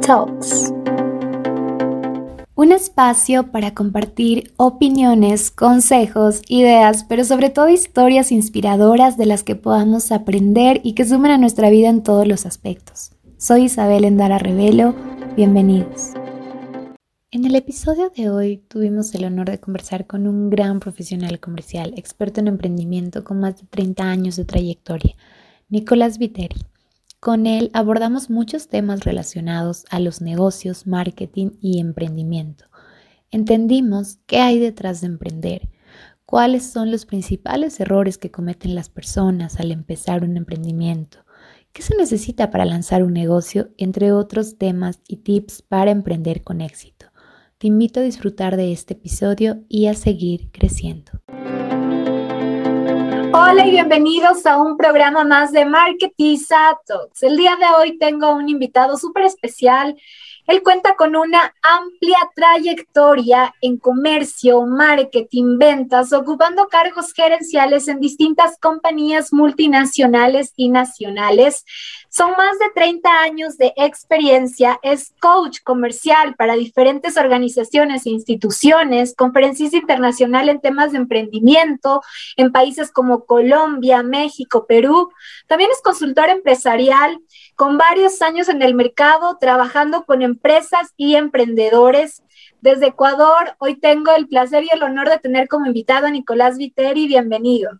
Talks. Un espacio para compartir opiniones, consejos, ideas, pero sobre todo historias inspiradoras de las que podamos aprender y que sumen a nuestra vida en todos los aspectos. Soy Isabel Endara Revelo, bienvenidos. En el episodio de hoy tuvimos el honor de conversar con un gran profesional comercial, experto en emprendimiento con más de 30 años de trayectoria, Nicolás Viteri. Con él abordamos muchos temas relacionados a los negocios, marketing y emprendimiento. Entendimos qué hay detrás de emprender, cuáles son los principales errores que cometen las personas al empezar un emprendimiento, qué se necesita para lanzar un negocio, entre otros temas y tips para emprender con éxito. Te invito a disfrutar de este episodio y a seguir creciendo. Hola y bienvenidos a un programa más de Marketing Talks. El día de hoy tengo un invitado súper especial. Él cuenta con una amplia trayectoria en comercio, marketing, ventas, ocupando cargos gerenciales en distintas compañías multinacionales y nacionales. Son más de 30 años de experiencia, es coach comercial para diferentes organizaciones e instituciones, conferencista internacional en temas de emprendimiento en países como Colombia, México, Perú. También es consultor empresarial con varios años en el mercado trabajando con empresas y emprendedores. Desde Ecuador, hoy tengo el placer y el honor de tener como invitado a Nicolás Viteri. Bienvenido.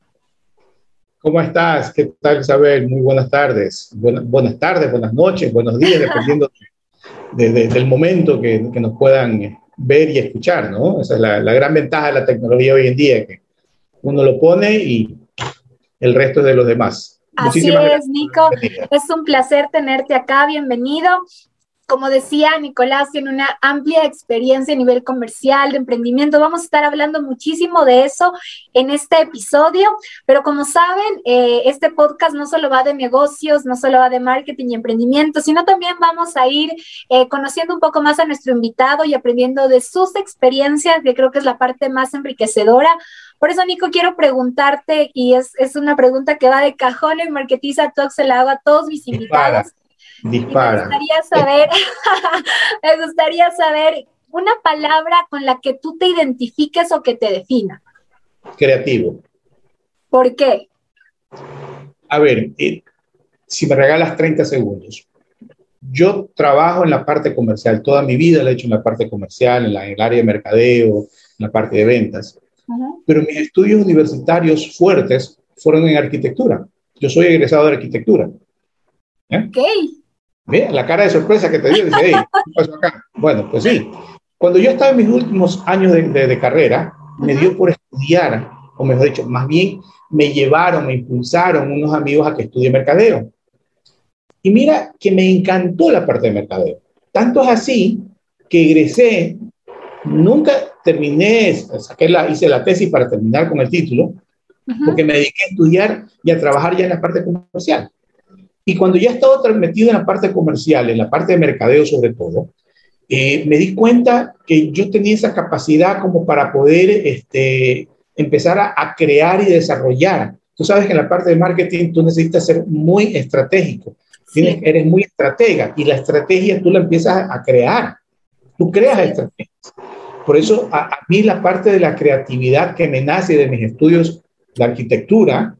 ¿Cómo estás? ¿Qué tal, Isabel? Muy buenas tardes. buenas tardes, buenas noches, buenos días, dependiendo del momento que, nos puedan ver y escuchar, ¿no? Esa es la, gran ventaja de la tecnología hoy en día, que uno lo pone y el resto es de los demás. Así es, Nico. Es un placer tenerte acá. Bienvenido. Como decía Nicolás, tiene una amplia experiencia a nivel comercial, de emprendimiento. Vamos a estar hablando muchísimo de eso en este episodio, pero como saben, eh, este podcast no solo va de negocios, no solo va de marketing y emprendimiento, sino también vamos a ir eh, conociendo un poco más a nuestro invitado y aprendiendo de sus experiencias, que creo que es la parte más enriquecedora. Por eso, Nico, quiero preguntarte, y es, es una pregunta que va de cajón en Marketiza Talk, se la hago a todos mis invitados. Dispara. Me gustaría saber, me gustaría saber una palabra con la que tú te identifiques o que te defina. Creativo. ¿Por qué? A ver, eh, si me regalas 30 segundos. Yo trabajo en la parte comercial, toda mi vida la he hecho en la parte comercial, en, el área de mercadeo, en la parte de ventas. Pero mis estudios universitarios fuertes fueron en arquitectura. Yo soy egresado de arquitectura. ¿Eh? Ok. Ve la cara de sorpresa que te dio, dice, ¿qué pasó acá? Bueno, pues sí. Cuando yo estaba en mis últimos años de, carrera, me dio por estudiar, o mejor dicho, más bien me llevaron, me impulsaron unos amigos a que estudie mercadeo. Y mira que me encantó la parte de mercadeo. Tanto es así que egresé, nunca terminé, saqué la, hice la tesis para terminar con el título, porque me dediqué a estudiar y a trabajar ya en la parte comercial. Y cuando ya estaba metido en la parte comercial, en la parte de mercadeo sobre todo, eh, me di cuenta que yo tenía esa capacidad como para poder este, empezar a, crear y desarrollar. Tú sabes que en la parte de marketing tú necesitas ser muy estratégico, Tienes, eres muy estratega y la estrategia tú la empiezas a crear. Tú creas estrategias. Por eso a, a, mí la parte de la creatividad que me nace de mis estudios de arquitectura,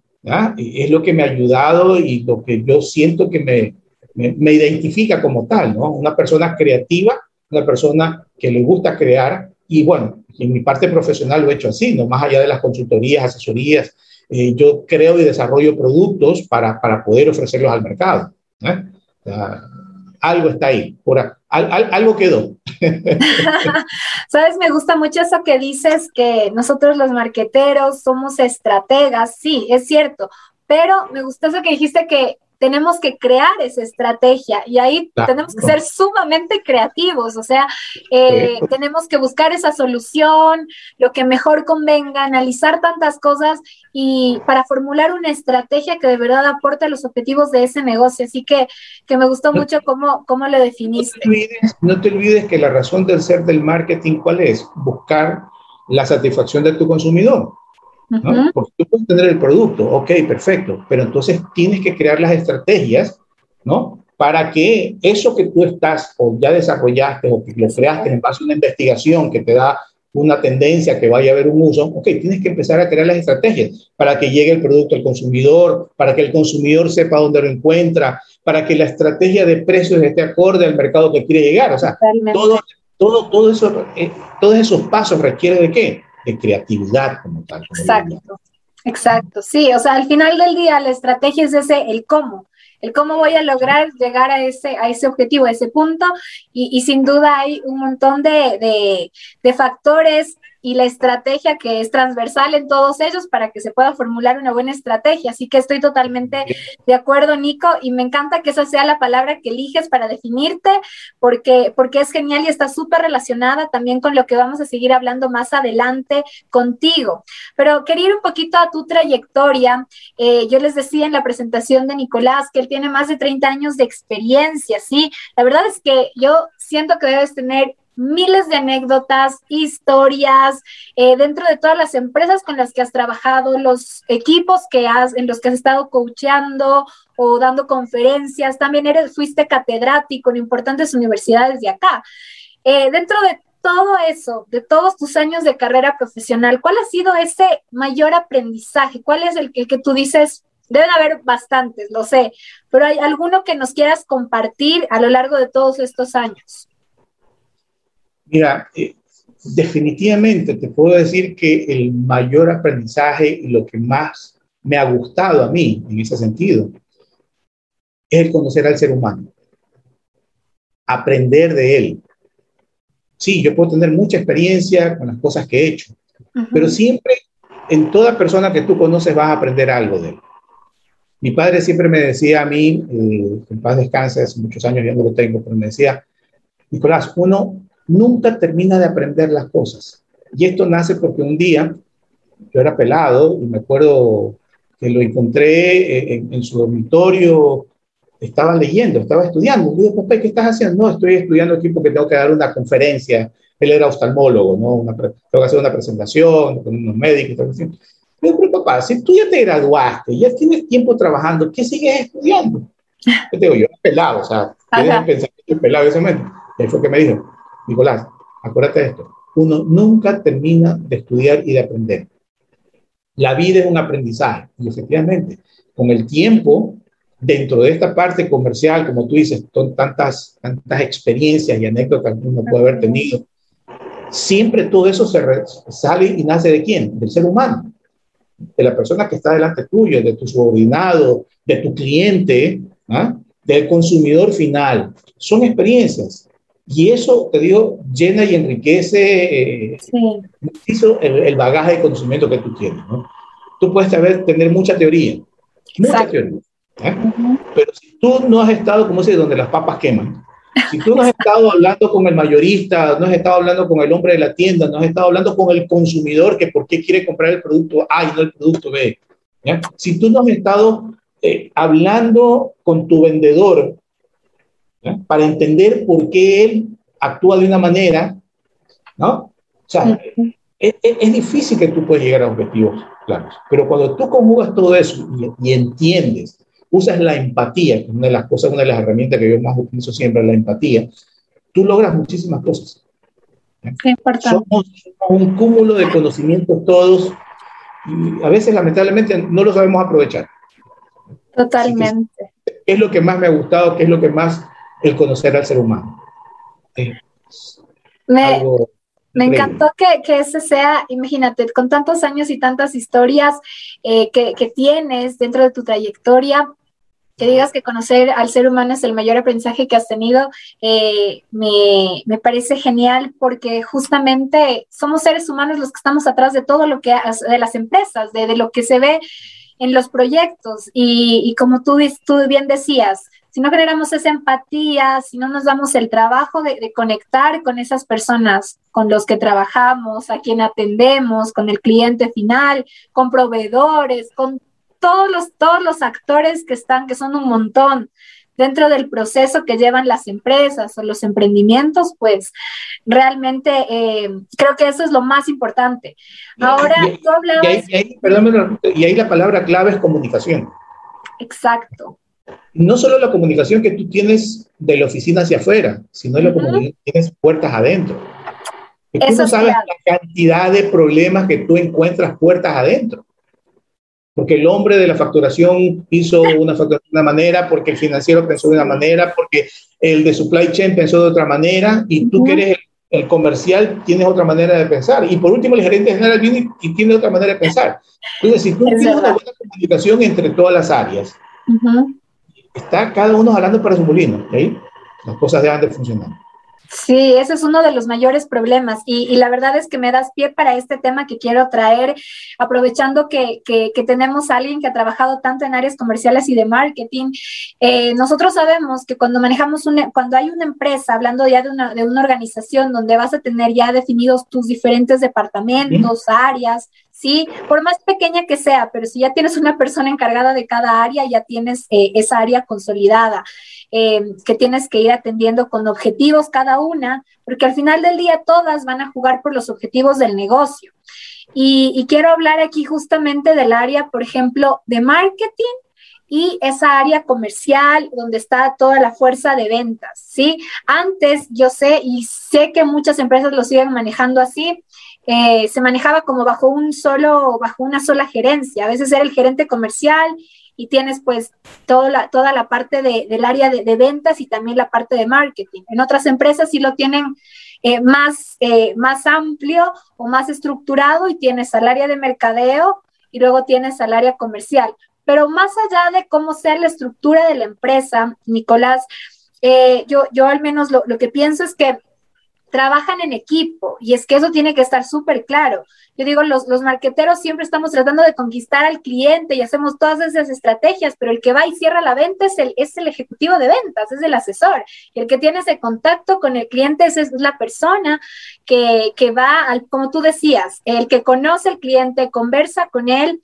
es lo que me ha ayudado y lo que yo siento que me, me, identifica como tal, ¿no? Una persona creativa, una persona que le gusta crear y bueno, en mi parte profesional lo he hecho así, no más allá de las consultorías, asesorías, eh, yo creo y desarrollo productos para, para poder ofrecerlos al mercado. Algo está ahí, por, algo quedó. Sabes, me gusta mucho eso que dices, que nosotros los marqueteros somos estrategas, sí, es cierto, pero me gustó eso que dijiste que tenemos que crear esa estrategia y ahí tenemos que ser sumamente creativos, o sea, eh, tenemos que buscar esa solución, lo que mejor convenga, analizar tantas cosas y para formular una estrategia que de verdad aporte los objetivos de ese negocio. Así que, que me gustó mucho cómo, cómo lo definiste. No te, olvides, no te olvides que la razón del ser del marketing, ¿cuál es? Buscar la satisfacción de tu consumidor. Porque tú puedes tener el producto, ok, perfecto, pero entonces tienes que crear las estrategias, ¿no? Para que eso que tú estás o ya desarrollaste o que lo creaste en base a una investigación que te da una tendencia que vaya a haber un uso, ok, tienes que empezar a crear las estrategias para que llegue el producto al consumidor, para que el consumidor sepa dónde lo encuentra, para que la estrategia de precios esté acorde al mercado que quiere llegar. O sea, todo, todo, todo eso, eh, todos esos pasos requieren de qué? De creatividad como tal. exacto, exacto. Sí, o sea, al final del día la estrategia es ese, el cómo el cómo voy a lograr llegar a ese, a ese objetivo, a ese punto, y, sin duda hay un montón de, de, de factores y la estrategia que es transversal en todos ellos para que se pueda formular una buena estrategia. Así que estoy totalmente de acuerdo, Nico, y me encanta que esa sea la palabra que eliges para definirte, porque, porque es genial y está súper relacionada también con lo que vamos a seguir hablando más adelante contigo. Pero quería ir un poquito a tu trayectoria. Eh, yo les decía en la presentación de Nicolás que él tiene más de 30 años de experiencia, ¿sí? La verdad es que yo siento que debes tener miles de anécdotas, historias, eh, dentro de todas las empresas con las que has trabajado, los equipos que has, en los que has estado coachando o dando conferencias, también eres, fuiste catedrático en importantes universidades de acá. Eh, dentro de todo eso, de todos tus años de carrera profesional, ¿cuál ha sido ese mayor aprendizaje? ¿Cuál es el, el que tú dices, Deben haber bastantes, lo sé, pero hay alguno que nos quieras compartir a lo largo de todos estos años. Mira, eh, definitivamente te puedo decir que el mayor aprendizaje y lo que más me ha gustado a mí en ese sentido es el conocer al ser humano, aprender de él. Sí, yo puedo tener mucha experiencia con las cosas que he hecho, pero siempre en toda persona que tú conoces vas a aprender algo de él. Mi padre siempre me decía a mí, eh, en paz descanse, hace muchos años ya no lo tengo, pero me decía, Nicolás, uno nunca termina de aprender las cosas. Y esto nace porque un día yo era pelado y me acuerdo que lo encontré en, su dormitorio, estaba leyendo, estaba estudiando. Le digo, papá, ¿qué estás haciendo? No, estoy estudiando aquí porque tengo que dar una conferencia. Él era oftalmólogo, ¿no? tengo que hacer una presentación con unos médicos y. Le digo, pero papá, si tú ya te graduaste, ya tienes tiempo trabajando, ¿qué sigues estudiando? Yo te digo, yo pelado, o sea, tienes pensar que estoy pelado en ese momento. Y fue que me dijo, Nicolás, acuérdate de esto. Uno nunca termina de estudiar y de aprender. La vida es un aprendizaje y efectivamente, con el tiempo, dentro de esta parte comercial, como tú dices, son tantas, tantas experiencias y anécdotas que uno puede haber tenido, siempre todo eso se sale y nace de quién? Del ser humano, de la persona que está delante tuyo, de tu subordinado, de tu cliente, ¿ah? del consumidor final. Son experiencias. Y eso, te digo, llena y enriquece eh, el, bagaje de conocimiento que tú tienes. ¿no? Tú puedes saber, tener mucha teoría, mucha teoría. ¿eh? Pero si tú no has estado, como se donde las papas queman, si tú no has estado hablando con el mayorista, no has estado hablando con el hombre de la tienda, no has estado hablando con el consumidor que por qué quiere comprar el producto A y no el producto B, si tú no has estado eh, hablando con tu vendedor para entender por qué él actúa de una manera, ¿no? O sea, es, difícil que tú puedas llegar a objetivos claros, pero cuando tú conjugas todo eso y, entiendes, usas la empatía, que es una de las cosas, una de las herramientas que yo más utilizo siempre, la empatía, tú logras muchísimas cosas. Somos un cúmulo de conocimientos todos y a veces lamentablemente no lo sabemos aprovechar. Totalmente. Es lo que más me ha gustado, que es lo que más el conocer al ser humano. me, encantó que, que, ese sea, imagínate, con tantos años y tantas historias eh, que, que, tienes dentro de tu trayectoria, que digas que conocer al ser humano es el mayor aprendizaje que has tenido, eh, me, me, parece genial porque justamente somos seres humanos los que estamos atrás de todo lo que, de las empresas, de, de lo que se ve en los proyectos. Y, y como tú, tú bien decías, si no generamos esa empatía, si no nos damos el trabajo de, conectar con esas personas con los que trabajamos, a quien atendemos, con el cliente final, con proveedores, con todos los, todos los actores que están, que son un montón, dentro del proceso que llevan las empresas o los emprendimientos, pues realmente eh, creo que eso es lo más importante. Ahora, tú hablabas... Y ahí, y ahí la palabra clave es comunicación. Exacto. No solo la comunicación que tú tienes de la oficina hacia afuera, sino la comunicación que tienes puertas adentro. tú no sabes la cantidad de problemas que tú encuentras puertas adentro porque el hombre de la facturación hizo una facturación de una manera, porque el financiero pensó de una manera, porque el de supply chain pensó de otra manera, y tú que eres el, comercial tienes otra manera de pensar. Y por último, el gerente general viene y, tiene otra manera de pensar. Entonces, si tú tienes una buena comunicación entre todas las áreas, está cada uno hablando para su molino, ¿okay? las cosas deben de funcionar. Sí, ese es uno de los mayores problemas y, la verdad es que me das pie para este tema que quiero traer, aprovechando que, tenemos a alguien que ha trabajado tanto en áreas comerciales y de marketing. Eh, nosotros sabemos que cuando manejamos una, cuando hay una empresa, hablando ya de una, de una organización donde vas a tener ya definidos tus diferentes departamentos, áreas, ¿sí? Por más pequeña que sea, pero si ya tienes una persona encargada de cada área, ya tienes eh, esa área consolidada. Eh, que tienes que ir atendiendo con objetivos cada una, porque al final del día todas van a jugar por los objetivos del negocio. Y, quiero hablar aquí justamente del área, por ejemplo, de marketing y esa área comercial donde está toda la fuerza de ventas, ¿sí? Antes yo sé y sé que muchas empresas lo siguen manejando así, eh, se manejaba como bajo un solo, bajo una sola gerencia. A veces era el gerente comercial y tienes pues toda la, toda la parte del área de, ventas y también la parte de marketing. En otras empresas sí lo tienen eh, más, eh, más amplio o más estructurado y tienes al área de mercadeo y luego tienes al área comercial. Pero más allá de cómo sea la estructura de la empresa, Nicolás, eh, yo, yo al menos lo, lo que pienso es que trabajan en equipo y es que eso tiene que estar súper claro. Yo digo, los, los marqueteros siempre estamos tratando de conquistar al cliente y hacemos todas esas estrategias, pero el que va y cierra la venta es el, es el ejecutivo de ventas, es el asesor. Y el que tiene ese contacto con el cliente es, es la persona que, que va, al, como tú decías, el que conoce al cliente, conversa con él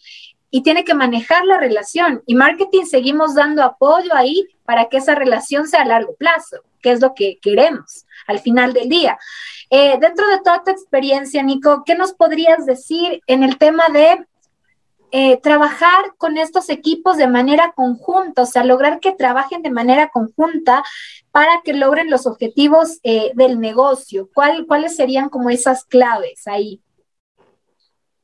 y tiene que manejar la relación. Y marketing seguimos dando apoyo ahí para que esa relación sea a largo plazo, que es lo que queremos al final del día. Eh, dentro de toda tu experiencia, Nico, ¿qué nos podrías decir en el tema de eh, trabajar con estos equipos de manera conjunta, o sea, lograr que trabajen de manera conjunta para que logren los objetivos eh, del negocio? ¿Cuáles serían como esas claves ahí?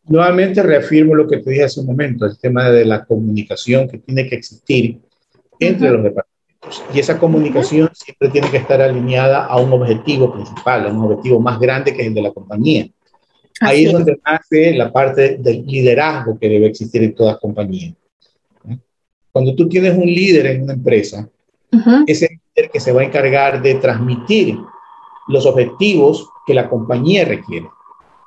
Nuevamente reafirmo lo que te dije hace un momento, el tema de la comunicación que tiene que existir entre los departamentos y esa comunicación siempre tiene que estar alineada a un objetivo principal, a un objetivo más grande que el de la compañía. Ahí es donde nace la parte del liderazgo que debe existir en todas compañías. Cuando tú tienes un líder en una empresa, ese líder que se va a encargar de transmitir los objetivos que la compañía requiere.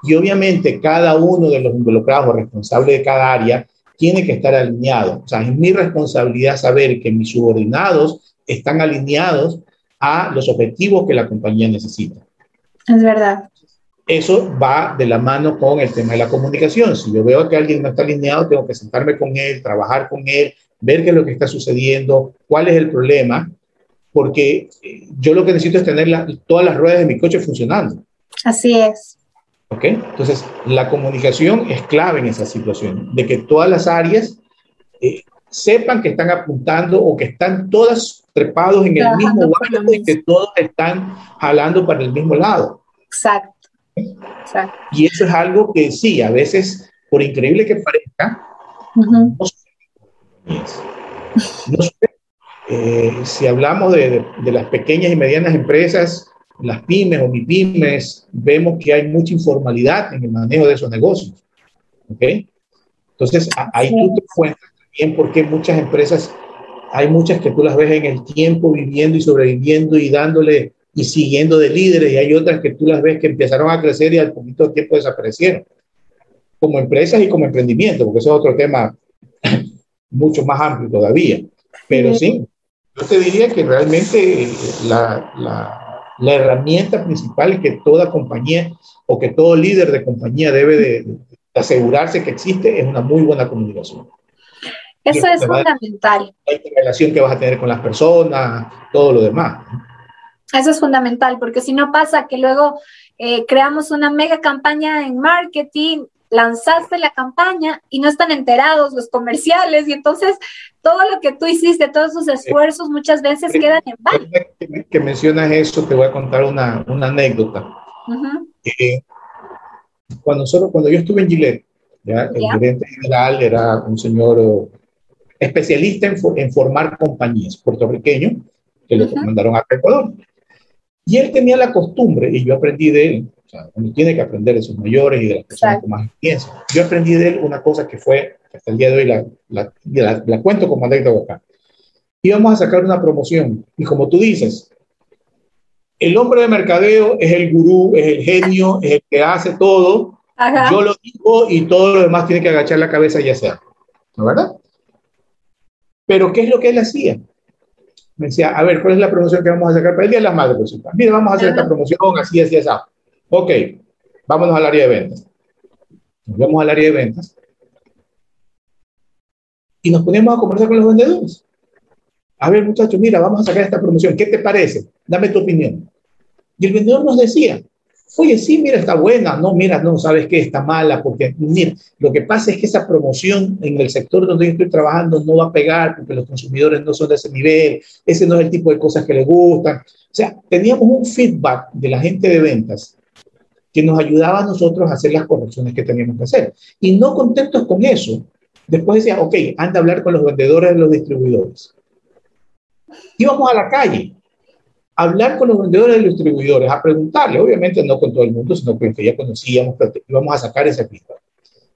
Y obviamente cada uno de los involucrados o responsables de cada área tiene que estar alineado. O sea, es mi responsabilidad saber que mis subordinados están alineados a los objetivos que la compañía necesita. Es verdad. Eso va de la mano con el tema de la comunicación. Si yo veo que alguien no está alineado, tengo que sentarme con él, trabajar con él, ver qué es lo que está sucediendo, cuál es el problema, porque eh, yo lo que necesito es tener todas las ruedas de mi coche funcionando. Así es. ¿Ok? Entonces, la comunicación es clave en esa situación, de que todas las áreas eh, sepan que están apuntando o que están todas trepados en el mismo barco y que todos están jalando para el mismo lado. Exacto. Y eso es algo que sí, a veces, por increíble que parezca, no eh, si hablamos de, de, las pequeñas y medianas empresas, las pymes o mi pymes, vemos que hay mucha informalidad en el manejo de esos negocios. ¿Ok? Entonces, ahí tú te también porque muchas empresas hay muchas que tú las ves en el tiempo viviendo y sobreviviendo y dándole y siguiendo de líderes y hay otras que tú las ves que empezaron a crecer y al poquito tiempo desaparecieron. Como empresas y como emprendimiento, porque eso es otro tema mucho más amplio todavía. Pero sí, yo te diría que realmente la, la, la herramienta principal que toda compañía o que todo líder de compañía debe de asegurarse que existe es una muy buena comunicación. Eso es fundamental. La relación que vas a tener con las personas, todo lo demás. Eso es fundamental, porque si no pasa que luego eh, creamos una mega campaña en marketing, lanzaste la campaña y no están enterados los comerciales y entonces todo lo que tú hiciste, todos esos esfuerzos muchas veces quedan en vano. Que, mencionas eso, te voy a contar una, una anécdota. cuando, nosotros, cuando yo estuve en Gillette, el gerente general era un señor especialista en, en formar compañías puertorriqueño que lo mandaron a Ecuador. Y él tenía la costumbre, y yo aprendí de él, o sea, uno tiene que aprender de sus mayores y de las personas con más experiencia. Yo aprendí de él una cosa que fue, hasta el día de hoy la, la, la, cuento como anécdota acá. Íbamos a sacar una promoción, y como tú dices, el hombre de mercadeo es el gurú, es el genio, es el que hace todo. Yo lo digo y todo lo demás tiene que agachar la cabeza y hacerlo. ¿No verdad? Pero ¿qué es lo que él hacía? me decía, a ver, ¿cuál es la promoción que vamos a sacar para el Día de las Madres? Pues, mira, vamos a hacer esta promoción así, así, así. Ok, vámonos al área de ventas. Nos vamos al área de ventas. Y nos ponemos a conversar con los vendedores. A ver, muchachos, mira, vamos a sacar esta promoción. ¿Qué te parece? Dame tu opinión. Y el vendedor nos decía, Oye, sí, mira, está buena. No, mira, no, sabes qué, está mala, porque, mira, lo que pasa es que esa promoción en el sector donde yo estoy trabajando no va a pegar porque los consumidores no son de ese nivel, ese no es el tipo de cosas que les gustan. O sea, teníamos un feedback de la gente de ventas que nos ayudaba a nosotros a hacer las correcciones que teníamos que hacer. Y no contentos con eso, después decía, ok, anda a hablar con los vendedores y los distribuidores. Íbamos a la calle hablar con los vendedores y los distribuidores, a preguntarle, obviamente no con todo el mundo, sino con que ya conocíamos, pero íbamos a sacar esa pista.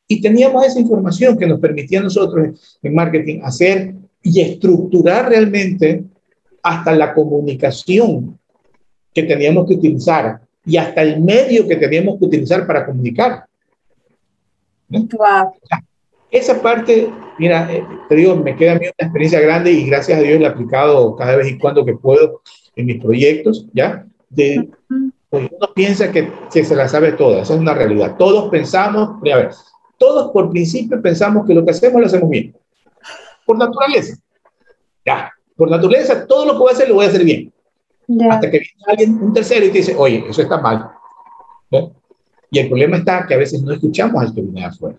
Y teníamos esa información que nos permitía a nosotros en marketing hacer y estructurar realmente hasta la comunicación que teníamos que utilizar y hasta el medio que teníamos que utilizar para comunicar. Esa parte, mira, eh, te digo, me queda a mí una experiencia grande y gracias a Dios la he aplicado cada vez y cuando que puedo en mis proyectos, ¿ya? De, pues uno piensa que, que, se la sabe toda, esa es una realidad. Todos pensamos, a ver, todos por principio pensamos que lo que hacemos lo hacemos bien. Por naturaleza. Ya, por naturaleza, todo lo que voy a hacer lo voy a hacer bien. Hasta que viene alguien, un tercero, y te dice, oye, eso está mal. Y el problema está que a veces no escuchamos al que viene afuera.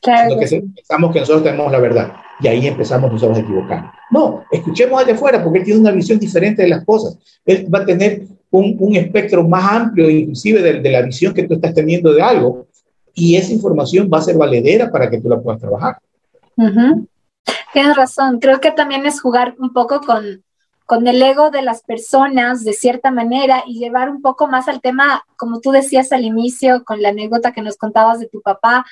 Claro. Que pensamos que nosotros tenemos la verdad y ahí empezamos nosotros a equivocar. No, escuchemos al de afuera porque él tiene una visión diferente de las cosas. Él va a tener un, un espectro más amplio, inclusive de, de, la visión que tú estás teniendo de algo, y esa información va a ser valedera para que tú la puedas trabajar. Tienes razón, creo que también es jugar un poco con, con el ego de las personas de cierta manera y llevar un poco más al tema, como tú decías al inicio, con la anécdota que nos contabas de tu papá,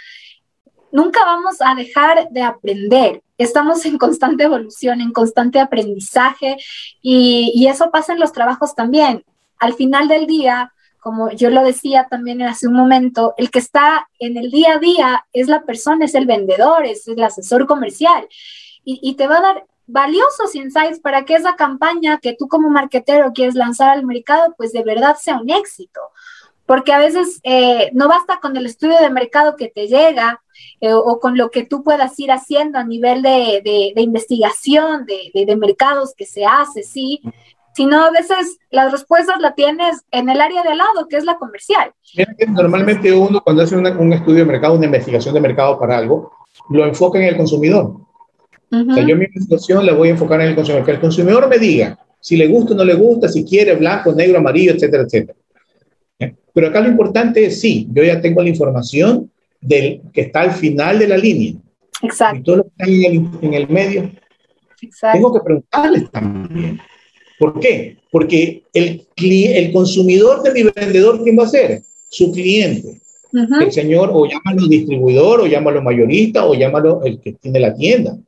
nunca vamos a dejar de aprender. Estamos en constante evolución, en constante aprendizaje y, eso pasa en los trabajos también. Al final del día, como yo lo decía también hace un momento, el que está en el día a día es la persona, es el vendedor, es el asesor comercial y, y te va a dar valiosos insights para que esa campaña que tú como marketero quieres lanzar al mercado, pues de verdad sea un éxito porque a veces eh, no basta con el estudio de mercado que te llega eh, o con lo que tú puedas ir haciendo a nivel de, de, investigación de, de, mercados que se hace, sí, sino a veces las respuestas las tienes en el área de al lado, que es la comercial. Normalmente uno cuando hace un estudio de mercado, una investigación de mercado para algo, lo enfoca en el consumidor. O sea, yo mi investigación la voy a enfocar en el consumidor, que el consumidor me diga si le gusta o no le gusta, si quiere blanco, negro, amarillo, etcétera, etcétera. Pero acá lo importante es, sí, yo ya tengo la información del que está al final de la línea. Exacto. Y todo lo que está en el, en el medio. Exacto. Tengo que preguntarles también. ¿Por qué? Porque el, el consumidor de mi vendedor, ¿quién va a ser? Su cliente. El señor, o llámalo distribuidor, o llámalo mayorista, o llámalo el que tiene la tienda.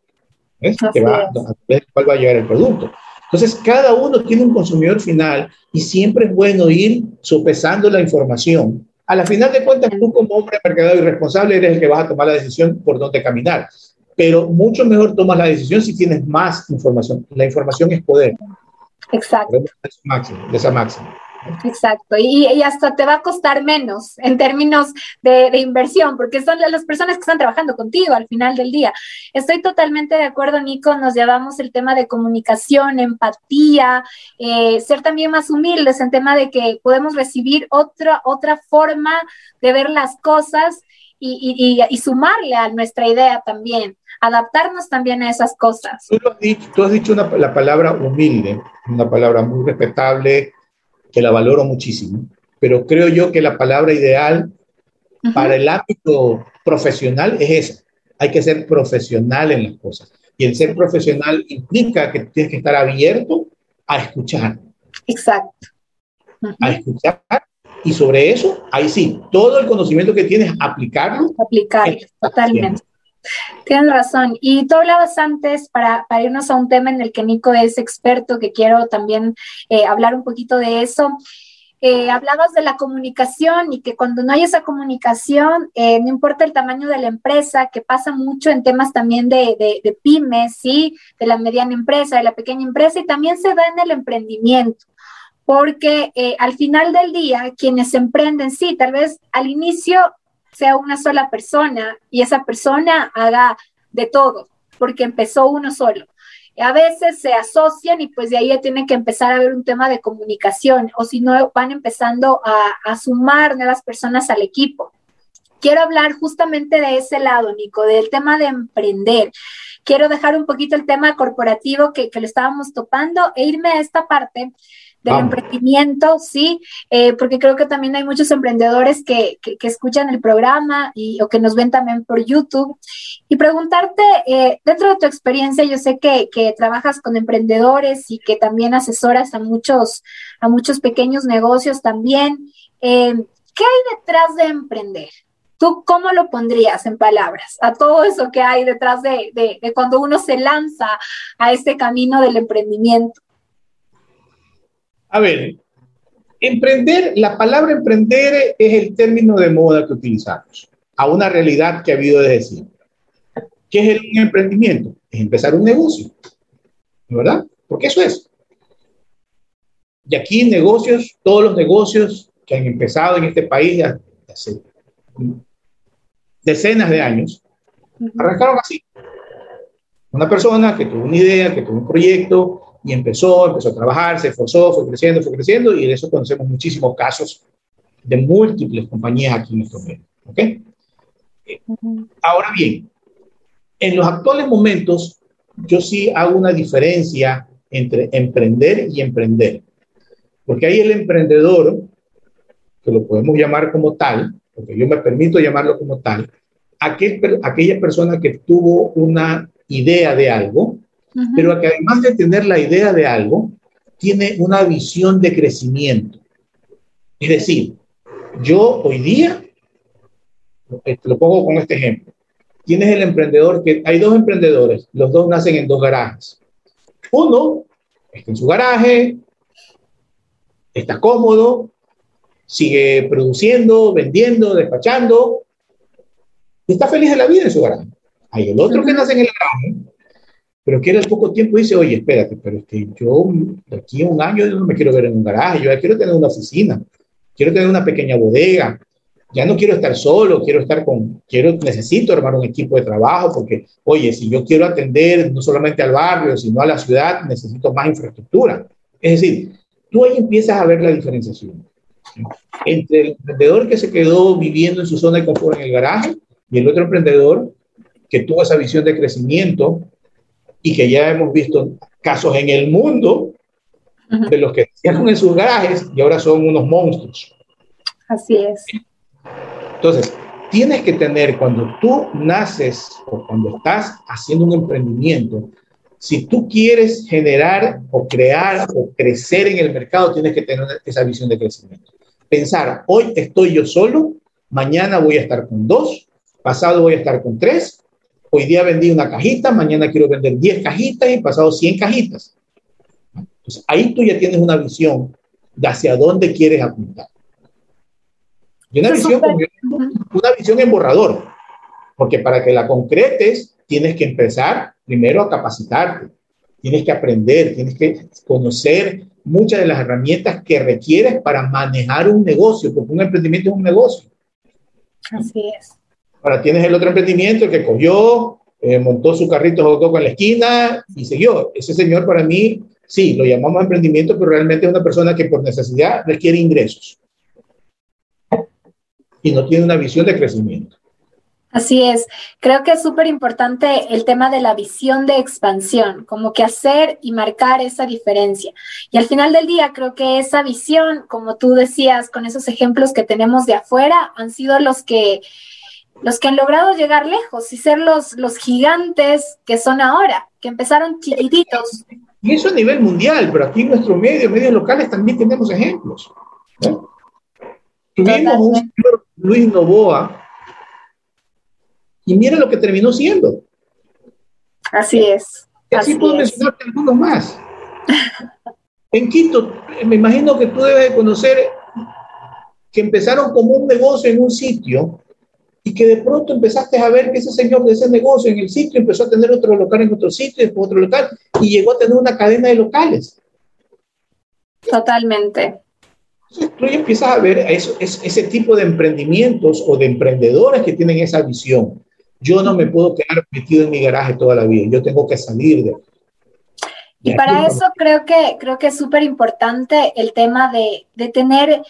¿Ves? Que va, a cuál va a llegar el producto. Entonces, cada uno tiene un consumidor final y siempre es bueno ir sopesando la información. A la final de cuentas, tú como hombre mercado y responsable eres el que vas a tomar la decisión por dónde caminar. Pero mucho mejor tomas la decisión si tienes más información. La información es poder. Exacto. De esa máxima. Exacto, y, hasta te va a costar menos en términos de, inversión, porque son las personas que están trabajando contigo al final del día. Estoy totalmente de acuerdo, Nico, nos llevamos el tema de comunicación, empatía, eh, ser también más humildes en tema de que podemos recibir otra, otra forma de ver las cosas y, y sumarle a nuestra idea también adaptarnos también a esas cosas. Tú has dicho la palabra humilde, una palabra muy respetable, que la valoro muchísimo, pero creo yo que la palabra ideal para el ámbito profesional es esa. Hay que ser profesional en las cosas. Y el ser profesional implica que tienes que estar abierto a escuchar. Exacto. A escuchar. Y sobre eso, ahí sí, todo el conocimiento que tienes, aplicarlo. Aplicarlo, totalmente. Tienes razón. Y tú hablabas antes, para, irnos a un tema en el que Nico es experto, que quiero también eh, hablar un poquito de eso. Eh, hablabas de la comunicación y que cuando no hay esa comunicación, eh, no importa el tamaño de la empresa, que pasa mucho en temas también de, de, pymes, ¿sí? De la mediana empresa, de la pequeña empresa y también se da en el emprendimiento porque al final del día, quienes emprenden, sí, tal vez al inicio sea una sola persona y esa persona haga de todo, porque empezó uno solo. A veces se asocian y pues de ahí ya tiene que empezar a haber un tema de comunicación o si no van empezando a, sumar nuevas personas al equipo. Quiero hablar justamente de ese lado, Nico, del tema de emprender. Quiero dejar un poquito el tema corporativo que, que lo estábamos topando e irme a esta parte del emprendimiento, sí, eh, porque creo que también hay muchos emprendedores que, que, escuchan el programa y, o que nos ven también por YouTube. Y preguntarte, eh, dentro de tu experiencia, yo sé que, que, trabajas con emprendedores y que también asesoras a muchos, a muchos pequeños negocios también. Eh, ¿Qué hay detrás de emprender? ¿Tú cómo lo pondrías en palabras a todo eso que hay detrás de, de, de cuando uno se lanza a este camino del emprendimiento? A ver, emprender, la palabra emprender es el término de moda que utilizamos a una realidad que ha habido desde siempre. ¿Qué es el emprendimiento? Es empezar un negocio, ¿verdad? Porque eso es. Y aquí negocios, todos los negocios que han empezado en este país hace decenas de años, arrancaron así. Una persona que tuvo una idea, que tuvo un proyecto, y empezó, empezó a trabajar, se esforzó, fue creciendo, fue creciendo y de eso conocemos muchísimos casos de múltiples compañías aquí en nuestro medio. ¿ok? Ahora bien, en los actuales momentos yo sí hago una diferencia entre emprender y emprender, porque hay el emprendedor, que lo podemos llamar como tal, porque yo me permito llamarlo como tal, aquel, aquella persona que tuvo una idea de algo, pero que además de tener la idea de algo, tiene una visión de crecimiento. Es decir, yo hoy día, lo pongo con este ejemplo, tienes el emprendedor que hay dos emprendedores, los dos nacen en dos garajes. Uno está en su garaje, está cómodo, sigue produciendo, vendiendo, despachando, y está feliz de la vida en su garaje. Hay el otro que nace en el garaje, pero que al poco tiempo dice, oye, espérate, pero es que yo de aquí a un año yo no me quiero ver en un garaje, yo ya quiero tener una oficina, quiero tener una pequeña bodega, ya no quiero estar solo, quiero estar con, quiero, necesito armar un equipo de trabajo porque, oye, si yo quiero atender no solamente al barrio, sino a la ciudad, necesito más infraestructura. Es decir, tú ahí empiezas a ver la diferenciación entre el emprendedor que se quedó viviendo en su zona de confort en el garaje y el otro emprendedor que tuvo esa visión de crecimiento y que ya hemos visto casos en el mundo de los que cierran en sus garajes y ahora son unos monstruos. Así es. Entonces, tienes que tener, cuando tú naces o cuando estás haciendo un emprendimiento, si tú quieres generar o crear o crecer en el mercado, tienes que tener esa visión de crecimiento. Pensar, hoy estoy yo solo, mañana voy a estar con dos, pasado voy a estar con tres Hoy día vendí una cajita, mañana quiero vender 10 cajitas y pasado 100 cajitas. Entonces, ahí tú ya tienes una visión de hacia dónde quieres apuntar. Y una visión, una visión en borrador, porque para que la concretes tienes que empezar primero a capacitarte, tienes que aprender, tienes que conocer muchas de las herramientas que requieres para manejar un negocio, porque un emprendimiento es un negocio. Así es. Ahora tienes el otro emprendimiento que cogió, eh, montó su carrito hot en la esquina y siguió. Ese señor para mí, sí, lo llamamos emprendimiento, pero realmente es una persona que por necesidad requiere ingresos y no tiene una visión de crecimiento. Así es, creo que es súper importante el tema de la visión de expansión, como que hacer y marcar esa diferencia. Y al final del día, creo que esa visión, como tú decías, con esos ejemplos que tenemos de afuera, han sido los que, los que han logrado llegar lejos y ser los, los gigantes que son ahora, que empezaron chiquititos. Y eso a nivel mundial, pero aquí en nuestro medio, medios locales, también tenemos ejemplos. Tuvimos un señor Luis Novoa, y mira lo que terminó siendo. Así es. Y así, puedo mencionarte algunos más. en Quito, me imagino que tú debes conocer que empezaron como un negocio en un sitio y que de pronto empezaste a ver que ese señor de ese negocio en el sitio empezó a tener otro local en otro sitio, después otro local, y llegó a tener una cadena de locales. Totalmente. Entonces tú empiezas a ver eso, ese tipo de emprendimientos o de emprendedores que tienen esa visión. Yo no me puedo quedar metido en mi garaje toda la vida, yo tengo que salir de... Y, para eso creo que, creo que es súper importante el tema de, de tener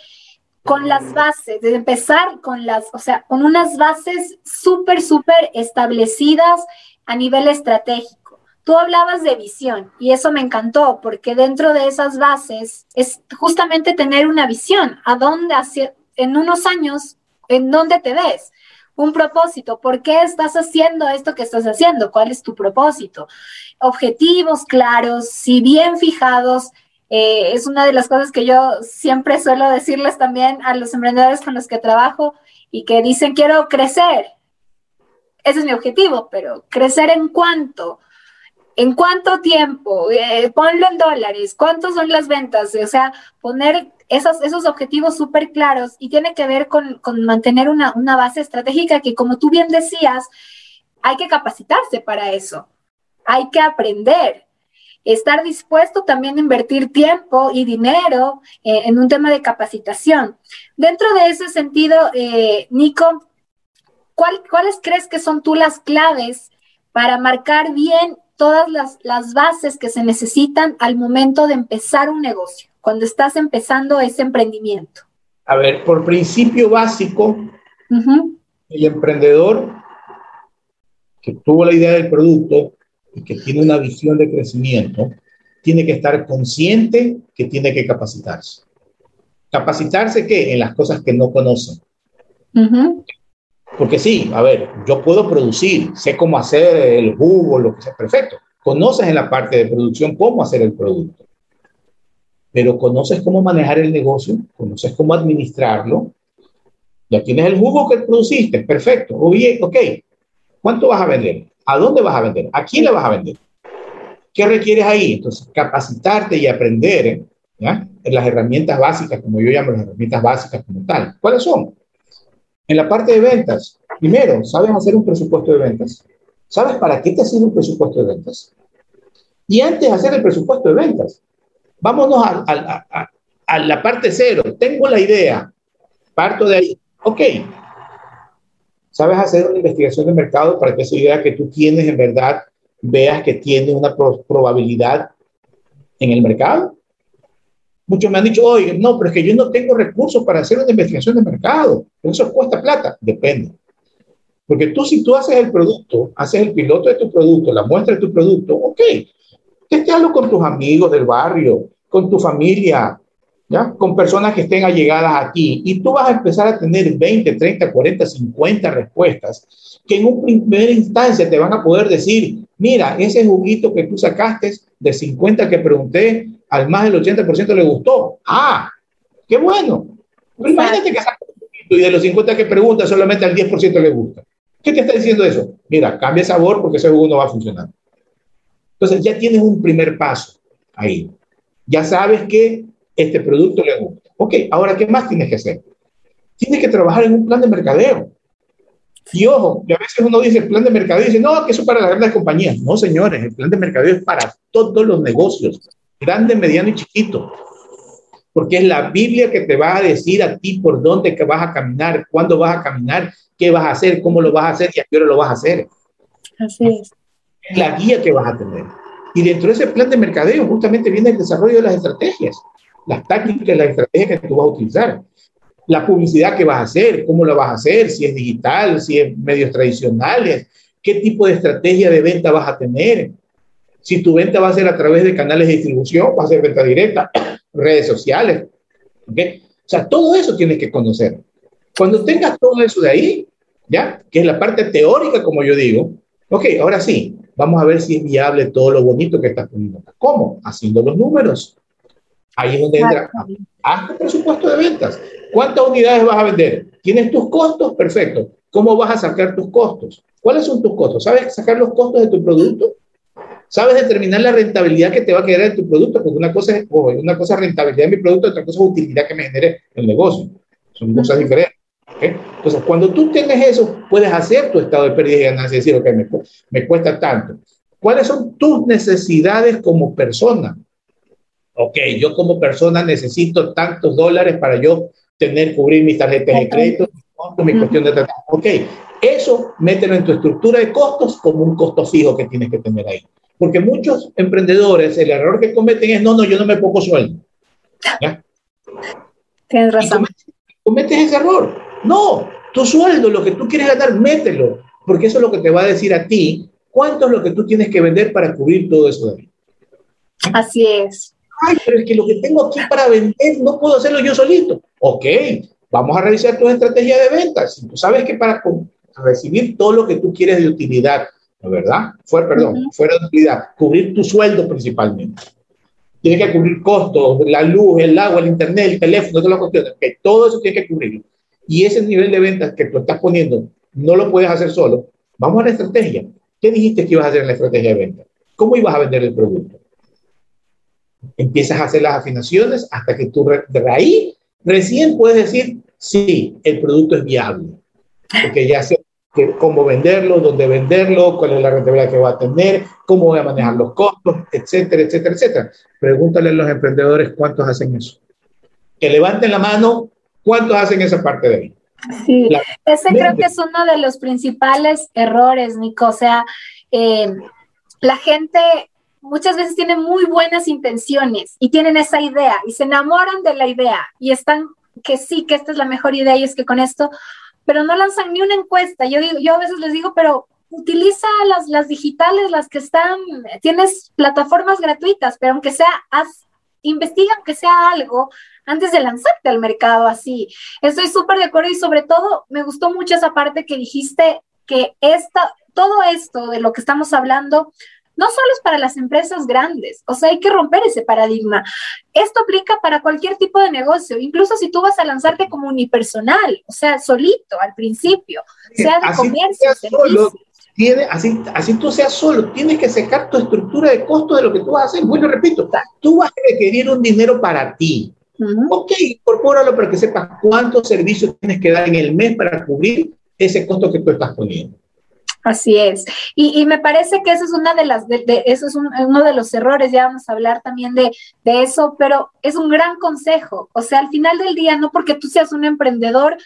con las bases, de empezar con las, o sea, con unas bases súper, súper establecidas a nivel estratégico. Tú hablabas de visión y eso me encantó porque dentro de esas bases es justamente tener una visión, a dónde en unos años, en dónde te ves un propósito. ¿Por qué estás haciendo esto que estás haciendo? ¿Cuál es tu propósito? Objetivos claros, si bien fijados. Eh, es una de las cosas que yo siempre suelo decirles también a los emprendedores con los que trabajo y que dicen quiero crecer. Ese es mi objetivo, pero crecer en cuánto, en cuánto tiempo, eh, ponlo en dólares, cuántos son las ventas, o sea, poner esos, objetivos súper claros y tiene que ver con, mantener una, base estratégica que, como tú bien decías, hay que capacitarse para eso, hay que aprender, estar dispuesto también a invertir tiempo y dinero eh, en un tema de capacitación. Dentro de ese sentido, eh, Nico, ¿cuáles crees que son tú las claves para marcar bien todas las, las bases que se necesitan al momento de empezar un negocio? cuando estás empezando ese emprendimiento? A ver, por principio básico, el emprendedor que tuvo la idea del producto y que tiene una visión de crecimiento, tiene que estar consciente que tiene que capacitarse. ¿Capacitarse qué? En las cosas que no conocen. Porque sí, a ver, yo puedo producir, sé cómo hacer el jugo, lo que sea, perfecto. Conoces en la parte de producción cómo hacer el producto pero conoces cómo manejar el negocio, conoces cómo administrarlo, ya tienes el jugo que produciste, perfecto, o bien, ok, ¿cuánto vas a vender? ¿A dónde vas a vender? ¿A quién le vas a vender? ¿Qué requieres ahí? Entonces, capacitarte y aprender ¿ya? en las herramientas básicas, como yo llamo las herramientas básicas como tal. ¿Cuáles son? En la parte de ventas, primero, ¿sabes hacer un presupuesto de ventas? ¿Sabes para qué te sirve un presupuesto de ventas? Y antes de hacer el presupuesto de ventas, Vámonos a, la parte cero. Tengo la idea. Parto de ahí. Ok. ¿Sabes hacer una investigación de mercado para que esa idea que tú tienes en verdad veas que tiene una probabilidad en el mercado? Muchos me han dicho, oye, no, pero es que yo no tengo recursos para hacer una investigación de mercado. Eso cuesta plata. Depende. Porque tú, si tú haces el producto, haces el piloto de tu producto, la muestra de tu producto, ok, Testealo con tus amigos del barrio, con tu familia, ¿ya? con personas que estén allegadas a ti. Y tú vas a empezar a tener 20, 30, 40, 50 respuestas que en un primer instancia te van a poder decir, mira, ese juguito que tú sacaste de 50 que pregunté, al más del 80% le gustó. Ah, qué bueno. Pero imagínate que sacas un juguito y de los 50 que preguntas solamente al 10% le gusta. ¿Qué te está diciendo eso? Mira, cambia sabor porque ese jugo no va a funcionar. Entonces ya tienes un primer paso ahí. Ya sabes que este producto le gusta. Ok, ahora, ¿qué más tienes que hacer? Tienes que trabajar en un plan de mercadeo. Y ojo, que a veces uno dice el plan de mercadeo y dice, no, que eso es para las grandes compañías. No, señores, el plan de mercadeo es para todos los negocios, grande, mediano y chiquito. Porque es la Biblia que te va a decir a ti por dónde que vas a caminar, cuándo vas a caminar, qué vas a hacer, cómo lo vas a hacer y a qué hora lo vas a hacer. Así es. Es la guía que vas a tener. Y dentro de ese plan de mercadeo justamente viene el desarrollo de las estrategias, las tácticas, las estrategias que tú vas a utilizar la publicidad que vas a hacer, cómo lo vas a hacer, si es digital, si es medios tradicionales, qué tipo de estrategia de venta vas a tener. Si tu venta va a ser a través de canales de distribución, va a ser venta directa, redes sociales. ¿okay? O sea, todo eso tienes que conocer. Cuando tengas todo eso de ahí, ¿ya? Que es la parte teórica, como yo digo, ok, ahora sí, vamos a ver si es viable todo lo bonito que estás poniendo. ¿Cómo? Haciendo los números. Ahí es donde entra. Haz tu presupuesto de ventas. ¿Cuántas unidades vas a vender? ¿Tienes tus costos? Perfecto. ¿Cómo vas a sacar tus costos? ¿Cuáles son tus costos? ¿Sabes sacar los costos de tu producto? ¿Sabes determinar la rentabilidad que te va a quedar en tu producto? Porque una cosa es, una cosa rentabilidad de mi producto, otra cosa es utilidad que me genere el negocio. Son cosas diferentes. Entonces, cuando tú tienes eso, puedes hacer tu estado de pérdida y ganancia y decir, ok, me, me cuesta tanto. ¿Cuáles son tus necesidades como persona? Ok, yo como persona necesito tantos dólares para yo tener, cubrir mis tarjetas de crédito, mi cuestión de trabajo. Ok, eso mételo en tu estructura de costos como un costo fijo que tienes que tener ahí. Porque muchos emprendedores, el error que cometen es, no, no, yo no me pongo sueldo. ¿Ya? Tienes razón. Cometes, ese error. No, tu sueldo, lo que tú quieres ganar, mételo. Porque eso es lo que te va a decir a ti cuánto es lo que tú tienes que vender para cubrir todo eso de ahí. Así es ay, pero es que lo que tengo aquí para vender no puedo hacerlo yo solito. Ok, vamos a revisar tu estrategia de ventas. Si tú sabes que para recibir todo lo que tú quieres de utilidad, ¿verdad? Fuera, perdón, fuera de utilidad, cubrir tu sueldo principalmente. Tienes que cubrir costos, la luz, el agua, el internet, el teléfono, todas las cuestiones. Que todo eso tienes que cubrirlo. Y ese nivel de ventas que tú estás poniendo no lo puedes hacer solo. Vamos a la estrategia. ¿Qué dijiste que ibas a hacer en la estrategia de venta? ¿Cómo ibas a vender el producto? Empiezas a hacer las afinaciones hasta que tú de ahí recién puedes decir, sí, el producto es viable. Porque ya sé cómo venderlo, dónde venderlo, cuál es la rentabilidad que va a tener, cómo voy a manejar los costos, etcétera, etcétera, etcétera. Pregúntale a los emprendedores cuántos hacen eso. Que levanten la mano, cuántos hacen esa parte de ahí. Sí, ese creo que es uno de los principales errores, Nico. O sea, eh, la gente muchas veces tienen muy buenas intenciones y tienen esa idea y se enamoran de la idea y están que sí, que esta es la mejor idea y es que con esto, pero no lanzan ni una encuesta. Yo digo, yo a veces les digo, pero utiliza las, las digitales, las que están, tienes plataformas gratuitas, pero aunque sea, haz, investiga aunque sea algo antes de lanzarte al mercado así. Estoy súper de acuerdo y sobre todo me gustó mucho esa parte que dijiste que esta, todo esto de lo que estamos hablando no solo es para las empresas grandes, o sea, hay que romper ese paradigma. Esto aplica para cualquier tipo de negocio, incluso si tú vas a lanzarte como unipersonal, o sea, solito al principio, sea de comercio, solo, tiene, así, así tú seas solo, tienes que sacar tu estructura de costo de lo que tú vas a hacer. Bueno, repito, tú vas a requerir un dinero para ti. Ok, incorpóralo para que sepas cuántos servicios tienes que dar en el mes para cubrir ese costo que tú estás poniendo. Así es. Y, me parece que eso es una de las, de, eso es uno de los errores, ya vamos a hablar también de, de eso, pero es un gran consejo. O sea, al final del día, no porque tú seas un emprendedor,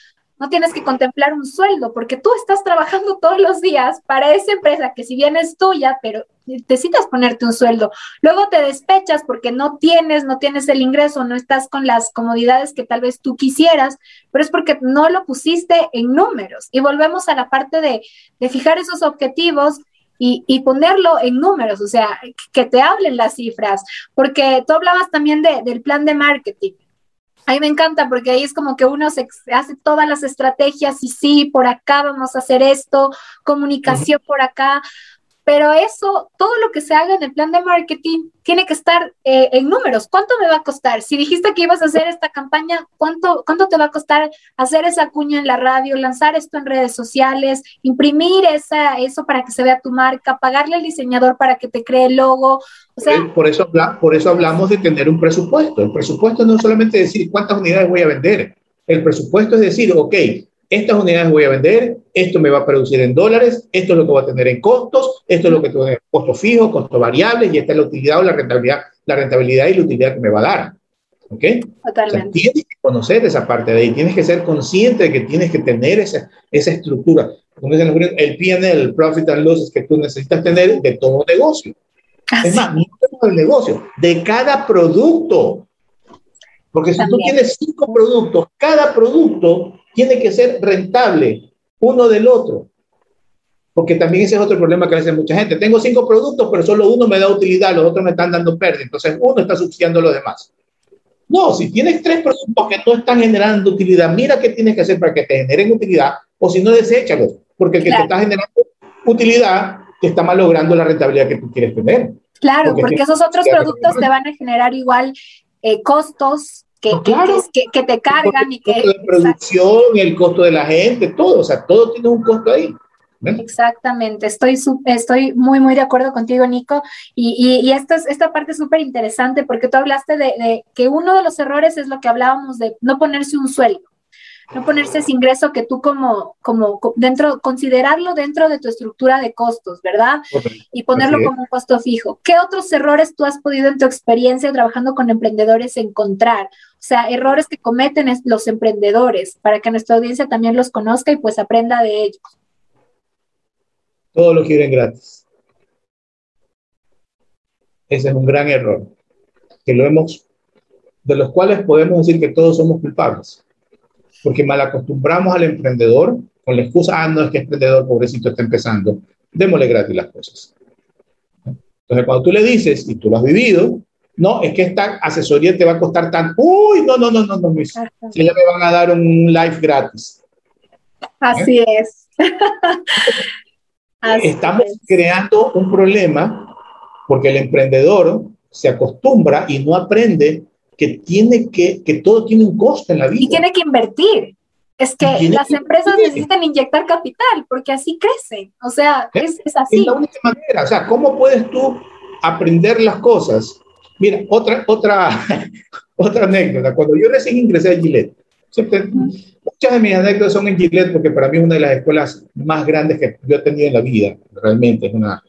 no tienes que contemplar un sueldo porque tú estás trabajando todos los días para esa empresa que si bien es tuya, pero necesitas ponerte un sueldo. Luego te despechas porque no tienes, no tienes el ingreso, no estás con las comodidades que tal vez tú quisieras, pero es porque no lo pusiste en números. Y volvemos a la parte de, fijar esos objetivos y, ponerlo en números, o sea, que te hablen las cifras, porque tú hablabas también del plan de marketing. A mí me encanta porque ahí es como que uno se hace todas las estrategias y sí, por acá vamos a hacer esto, comunicación por acá, pero eso, todo lo que se haga en el plan de marketing tiene que estar eh, en números. ¿Cuánto me va a costar? Si dijiste que ibas a hacer esta campaña, ¿cuánto, ¿cuánto te va a costar hacer esa cuña en la radio, lanzar esto en redes sociales, imprimir esa, eso para que se vea tu marca, pagarle al diseñador para que te cree el logo? O sea, por, eso, por eso hablamos de tener un presupuesto. El presupuesto no es solamente decir cuántas unidades voy a vender. El presupuesto es decir, ok, estas unidades voy a vender, esto me va a producir en dólares, esto es lo que va a tener en costos, esto es lo que tiene costos fijos, costos variables, y esta es la utilidad o la rentabilidad, la rentabilidad y la utilidad que me va a dar. ¿Ok? Totalmente. tienes que conocer esa parte de ahí, tienes que ser consciente de que tienes que tener esa, esa estructura. Como dicen el PNL, el Profit and Losses que tú necesitas tener de todo negocio. Es más, no del negocio, de cada producto. Porque si tú tienes cinco productos, cada producto tiene que ser rentable uno del otro. Porque también ese es otro problema que hace mucha gente. Tengo cinco productos, pero solo uno me da utilidad, los otros me están dando pérdida. Entonces uno está subsidiando a los demás. No, si tienes tres productos que no están generando utilidad, mira qué tienes que hacer para que te generen utilidad, o si no, deséchalos, porque el que te está generando utilidad te está malogrando la rentabilidad que tú quieres tener. Claro, porque, esos otros productos te van a generar igual eh, costos que, que, que, te cargan y que... El costo de producción, el costo de la gente, todo, o sea, todo tiene un costo ahí. Exactamente, estoy, estoy muy, muy de acuerdo contigo, Nico. Y, y, esta, esta parte es súper interesante porque tú hablaste de, de, que uno de los errores es lo que hablábamos de no ponerse un sueldo no ponerse ese ingreso que tú como, como dentro, considerarlo dentro de tu estructura de costos, ¿verdad? Y ponerlo como un costo fijo. ¿Qué otros errores tú has podido en tu experiencia trabajando con emprendedores encontrar? O sea, errores que cometen los emprendedores para que nuestra audiencia también los conozca y pues aprenda de ellos. Todo lo quieren gratis. Ese es un gran error, que lo hemos, de los cuales podemos decir que todos somos culpables porque mal acostumbramos al emprendedor con la excusa, ah, no es que emprendedor, pobrecito, está empezando, démosle gratis las cosas. Entonces, cuando tú le dices, y tú lo has vivido, no, es que esta asesoría te va a costar tan, uy, no, no, no, no, no, si ya me van a dar un live gratis. Así ¿Eh? es. Estamos creando un problema porque el emprendedor se acostumbra y no aprende que tiene que, que todo tiene un costo en la vida. Y tiene que invertir. Es que las empresas necesitan inyectar capital porque así crecen. O sea, es, es, así. Es la única manera. O sea, ¿cómo puedes tú aprender las cosas? Mira, otra, otra, otra anécdota. Cuando yo recién ingresé a Gillette, muchas de mis anécdotas son en Gillette porque para mí es una de las escuelas más grandes que yo he tenido en la vida. Realmente es una,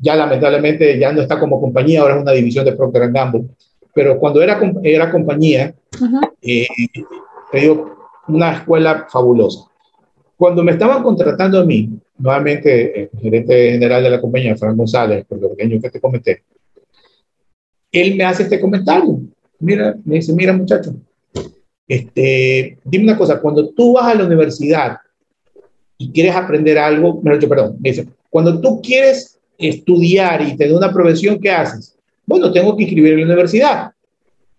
ya lamentablemente ya no está como compañía, ahora es una división de Procter Gamble pero cuando era, era compañía, eh, una escuela fabulosa. Cuando me estaban contratando a mí, nuevamente el gerente general de la compañía, Fran González, por lo pequeño que te comenté, él me hace este comentario. Mira, me dice, mira muchacho, este, dime una cosa, cuando tú vas a la universidad y quieres aprender algo, perdón, me dice, cuando tú quieres estudiar y tener una profesión, ¿qué haces? Bueno, tengo que inscribir en la universidad.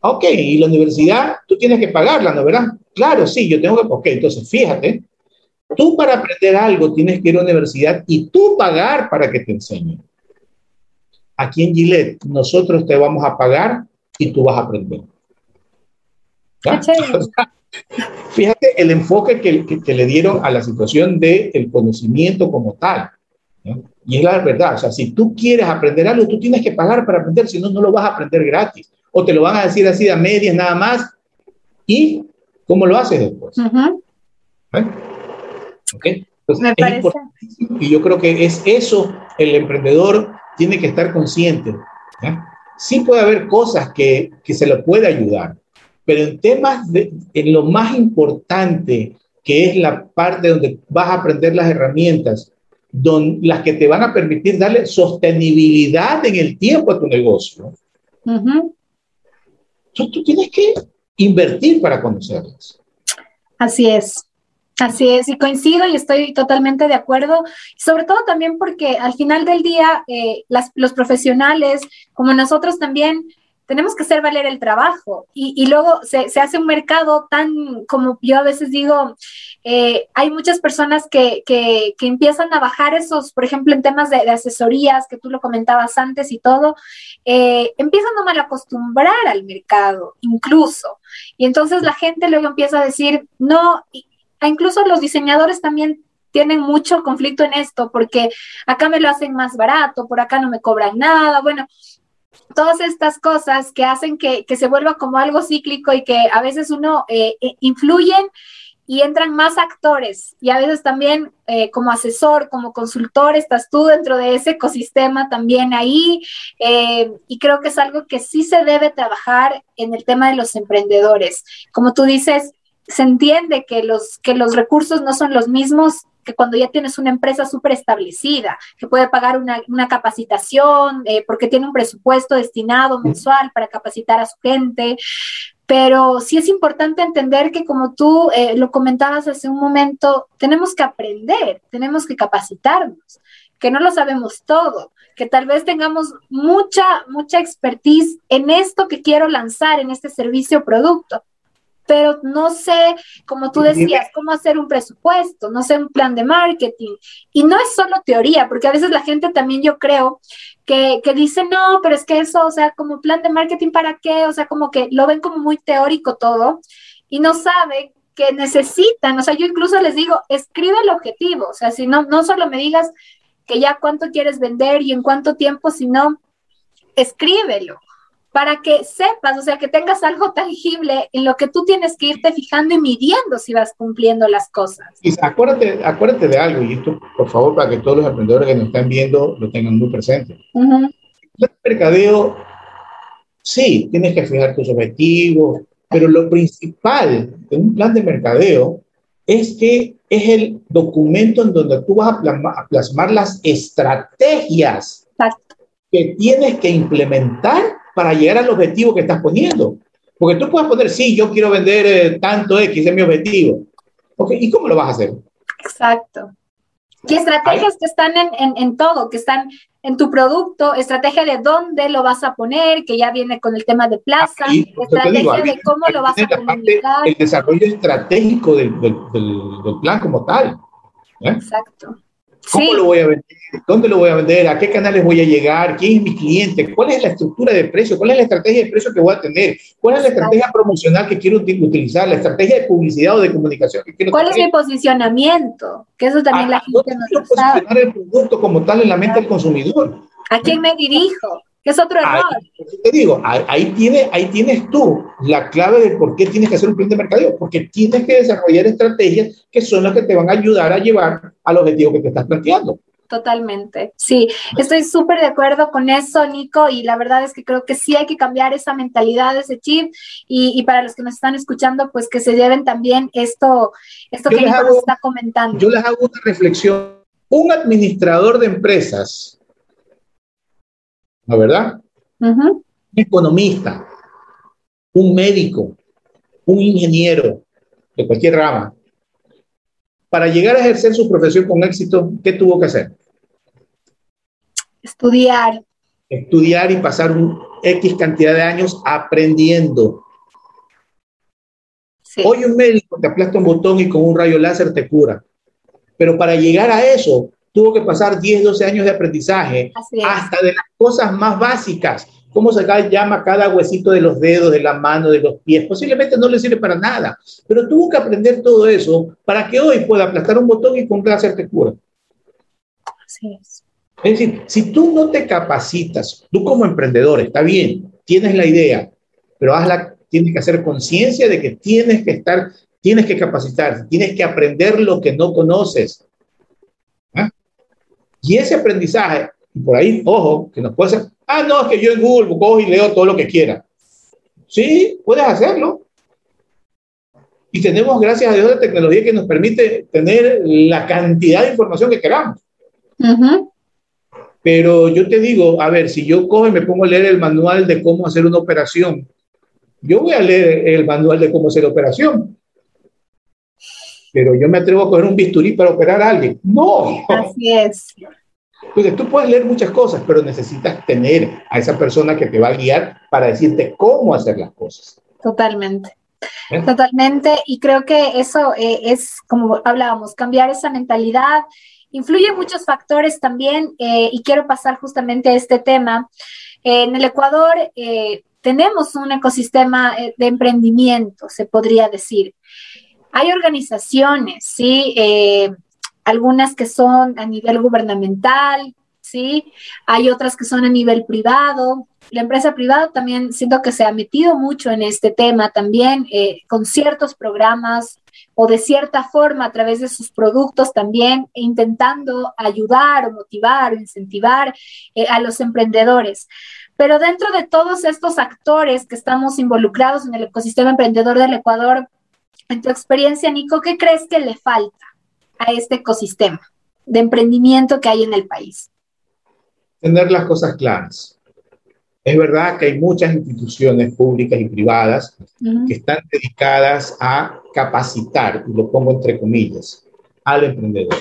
Ok, y la universidad tú tienes que pagarla, ¿no verdad? Claro, sí, yo tengo que. Ok, entonces fíjate, tú para aprender algo tienes que ir a la universidad y tú pagar para que te enseñen. Aquí en Gillette, nosotros te vamos a pagar y tú vas a aprender. fíjate el enfoque que, que, le dieron a la situación del el conocimiento como tal. Y es la verdad, o sea, si tú quieres aprender algo, tú tienes que pagar para aprender, si no, no lo vas a aprender gratis. O te lo van a decir así a medias nada más. ¿Y cómo lo haces después? ¿Eh? Entonces, es y yo creo que es eso, el emprendedor tiene que estar consciente. Sí puede haber cosas que, que se le puede ayudar, pero en temas de, en lo más importante, que es la parte donde vas a aprender las herramientas, las que te van a permitir darle sostenibilidad en el tiempo a tu negocio. tú tienes que invertir para conocerlas. Así es. Así es, y coincido y estoy totalmente de acuerdo, sobre todo también porque al final del día eh, los profesionales, como nosotros también, tenemos que hacer valer el trabajo y, luego se, hace un mercado tan, como yo a veces digo, eh, hay muchas personas que, que, empiezan a bajar esos, por ejemplo, en temas de, asesorías, que tú lo comentabas antes y todo, eh, empiezan a mal acostumbrar al mercado, incluso. Y entonces la gente luego empieza a decir, no, incluso los diseñadores también tienen mucho conflicto en esto, porque acá me lo hacen más barato, por acá no me cobran nada. Bueno, todas estas cosas que hacen que, se vuelva como algo cíclico y que a veces uno eh, eh, influyen y entran más actores y a veces también eh, como asesor, como consultor, estás tú dentro de ese ecosistema también ahí eh, y creo que es algo que sí se debe trabajar en el tema de los emprendedores. Como tú dices, se entiende que los, que los recursos no son los mismos que cuando ya tienes una empresa súper establecida, que puede pagar una, una capacitación, eh, porque tiene un presupuesto destinado mensual para capacitar a su gente, pero sí es importante entender que como tú eh, lo comentabas hace un momento, tenemos que aprender, tenemos que capacitarnos, que no lo sabemos todo, que tal vez tengamos mucha, mucha expertise en esto que quiero lanzar, en este servicio o producto, pero no sé, como tú decías, cómo hacer un presupuesto, no sé un plan de marketing. Y no es solo teoría, porque a veces la gente también yo creo que, que dice, no, pero es que eso, o sea, como plan de marketing, ¿para qué? O sea, como que lo ven como muy teórico todo y no saben que necesitan, o sea, yo incluso les digo, escribe el objetivo, o sea, si no, no solo me digas que ya cuánto quieres vender y en cuánto tiempo, sino escríbelo para que sepas, o sea, que tengas algo tangible en lo que tú tienes que irte fijando y midiendo si vas cumpliendo las cosas. Y acuérdate, acuérdate de algo, y esto, por favor, para que todos los emprendedores que nos están viendo lo tengan muy presente. El mercadeo, sí, tienes que fijar tus objetivos, pero lo principal de un plan de mercadeo es que es el documento en donde tú vas a plasmar, a plasmar las estrategias que tienes que implementar para llegar al objetivo que estás poniendo. Porque tú puedes poner, sí, yo quiero vender eh, tanto X, es mi objetivo. Okay, ¿Y cómo lo vas a hacer? Exacto. ¿Qué estrategias que están en, en, todo, que están en tu producto, estrategia de dónde lo vas a poner, que ya viene con el tema de plaza, estrategia de cómo lo vas a comunicar. El desarrollo estratégico del, del, del, plan como tal. ¿eh? Exacto. ¿Cómo lo voy a vender? ¿Dónde lo voy a vender? ¿A qué canales voy a llegar? ¿Quién es mi cliente? ¿Cuál es la estructura de precio? ¿Cuál es la estrategia de precio que voy a tener? ¿Cuál es la estrategia promocional que quiero utilizar? ¿La estrategia de publicidad o de comunicación que quiero ¿Cuál es mi posicionamiento? Que eso también la gente no sabe. posicionar el producto como tal en la mente del consumidor. ¿A quién me dirijo? Es otro error. Ahí, te digo, ahí, tienes, ahí tienes tú la clave de por qué tienes que hacer un plan de mercadeo, porque tienes que desarrollar estrategias que son las que te van a ayudar a llevar al objetivo que te estás planteando. Totalmente, sí, estoy súper de acuerdo con eso, Nico, y la verdad es que creo que sí hay que cambiar esa mentalidad, ese chip, y, y para los que nos están escuchando, pues que se lleven también esto, esto que Nico nos está comentando. Yo les hago una reflexión. Un administrador de empresas ¿no verdad? Un economista, un médico, un ingeniero de cualquier rama. Para llegar a ejercer su profesión con éxito, ¿qué tuvo que hacer? Estudiar. Estudiar y pasar un X cantidad de años aprendiendo. Hoy un médico te aplasta un botón y con un rayo láser te cura. Pero para llegar a eso, tuvo que pasar 10, 12 años de aprendizaje, hasta de las cosas más básicas, cómo se llama cada huesito de los dedos, de la mano, de los pies. Posiblemente no le sirve para nada, pero tuvo que aprender todo eso para que hoy pueda aplastar un botón y con placer te cura. Así es. Es decir, si tú no te capacitas, tú como emprendedor, está bien, tienes la idea, pero hazla, tienes que hacer conciencia de que tienes que estar, tienes que capacitar, tienes que aprender lo que no conoces. Y ese aprendizaje, por ahí, ojo, que nos puede ser, ah, no, es que yo en Google cojo y leo todo lo que quiera. Sí, puedes hacerlo. Y tenemos, gracias a Dios, la tecnología que nos permite tener la cantidad de información que queramos. Pero yo te digo, a ver, si yo cojo y me pongo a leer el manual de cómo hacer una operación, yo voy a leer el manual de cómo hacer operación. Pero yo me atrevo a coger un bisturí para operar a alguien. No. Así es. Entonces tú puedes leer muchas cosas, pero necesitas tener a esa persona que te va a guiar para decirte cómo hacer las cosas. Totalmente. ¿Eh? Totalmente. Y creo que eso eh, es, como hablábamos, cambiar esa mentalidad. Influye muchos factores también eh, y quiero pasar justamente a este tema. en el Ecuador tenemos un ecosistema de emprendimiento, se podría decir. Hay organizaciones, ¿sí? algunas que son a nivel gubernamental, ¿sí? Hay otras que son a nivel privado. La empresa privada también siento que se ha metido mucho en este tema también, eh, con ciertos programas o de cierta forma a través de sus productos también, intentando ayudar o motivar o incentivar eh, a los emprendedores. Pero dentro de todos estos actores que estamos involucrados en el ecosistema emprendedor del Ecuador, en tu experiencia, Nico, ¿qué crees que le falta a este ecosistema de emprendimiento que hay en el país? Tener las cosas claras. Es verdad que hay muchas instituciones públicas y privadas que están dedicadas a capacitar, y lo pongo entre comillas, al emprendedor.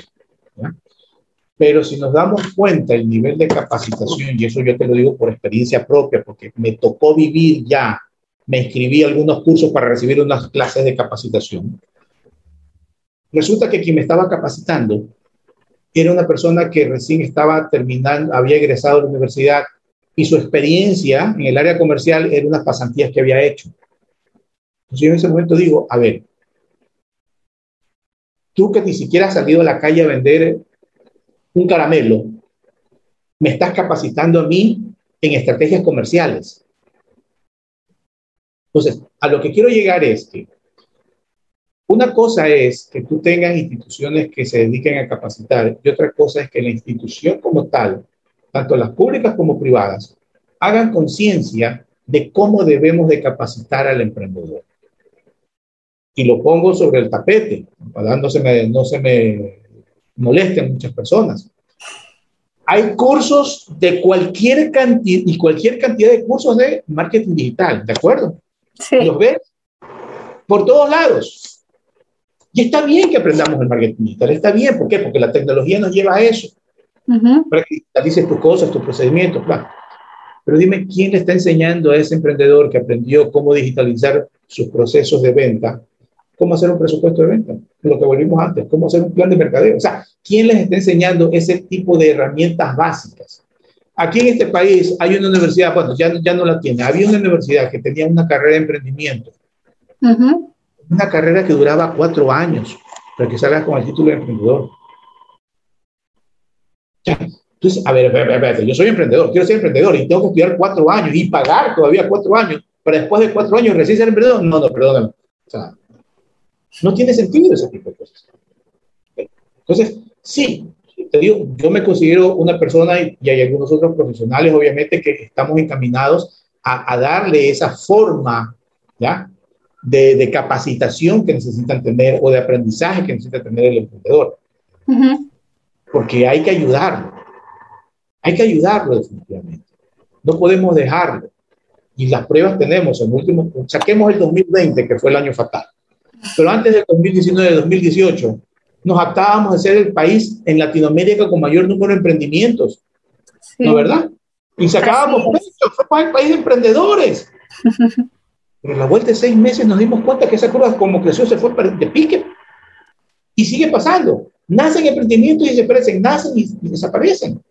Pero si nos damos cuenta el nivel de capacitación, y eso yo te lo digo por experiencia propia, porque me tocó vivir ya, me inscribí a algunos cursos para recibir unas clases de capacitación. Resulta que quien me estaba capacitando era una persona que recién estaba terminando, había egresado de la universidad, y su experiencia en el área comercial era unas pasantías que había hecho. Entonces yo en ese momento digo, a ver, tú que ni siquiera has salido a la calle a vender un caramelo, me estás capacitando a mí en estrategias comerciales. Entonces, a lo que quiero llegar es que una cosa es que tú tengas instituciones que se dediquen a capacitar y otra cosa es que la institución como tal tanto las públicas como privadas, hagan conciencia de cómo debemos de capacitar al emprendedor. Y lo pongo sobre el tapete, para no se me, no se me molesten muchas personas. Hay cursos de cualquier cantidad y cualquier cantidad de cursos de marketing digital, ¿de acuerdo? Sí. ¿Los ves? Por todos lados. Y está bien que aprendamos el marketing digital, está bien, ¿por qué? Porque la tecnología nos lleva a eso para que digitalices tus cosas, tus procedimientos, claro. Pero dime, ¿quién le está enseñando a ese emprendedor que aprendió cómo digitalizar sus procesos de venta? ¿Cómo hacer un presupuesto de venta? Lo que volvimos antes, ¿cómo hacer un plan de mercadeo? O sea, ¿quién les está enseñando ese tipo de herramientas básicas? Aquí en este país hay una universidad, bueno, ya, ya no la tiene, había una universidad que tenía una carrera de emprendimiento. Una carrera que duraba cuatro años para que salgas con el título de emprendedor. Entonces, a ver, a ver, a ver, yo soy emprendedor, quiero ser emprendedor y tengo que estudiar cuatro años y pagar todavía cuatro años para después de cuatro años recién ser emprendedor. No, no, perdóname. O sea, no tiene sentido ese tipo de cosas. Entonces, sí, te digo, yo me considero una persona y, hay algunos otros profesionales, obviamente, que estamos encaminados a, a darle esa forma, ¿ya? De, de, capacitación que necesitan tener o de aprendizaje que necesita tener el emprendedor. Uh porque hay que ayudarlo. Hay que ayudarlo definitivamente. No podemos dejarlo. Y las pruebas tenemos. En último, saquemos el 2020, que fue el año fatal. Pero antes del 2019, 2018, nos actábamos de ser el país en Latinoamérica con mayor número de emprendimientos. ¿No verdad? Y sacábamos fue el país de emprendedores. Pero a la vuelta de seis meses nos dimos cuenta que esa curva como creció se fue de pique. Y sigue pasando. Nacen emprendimientos y desaparecen, nacen y, desaparecen.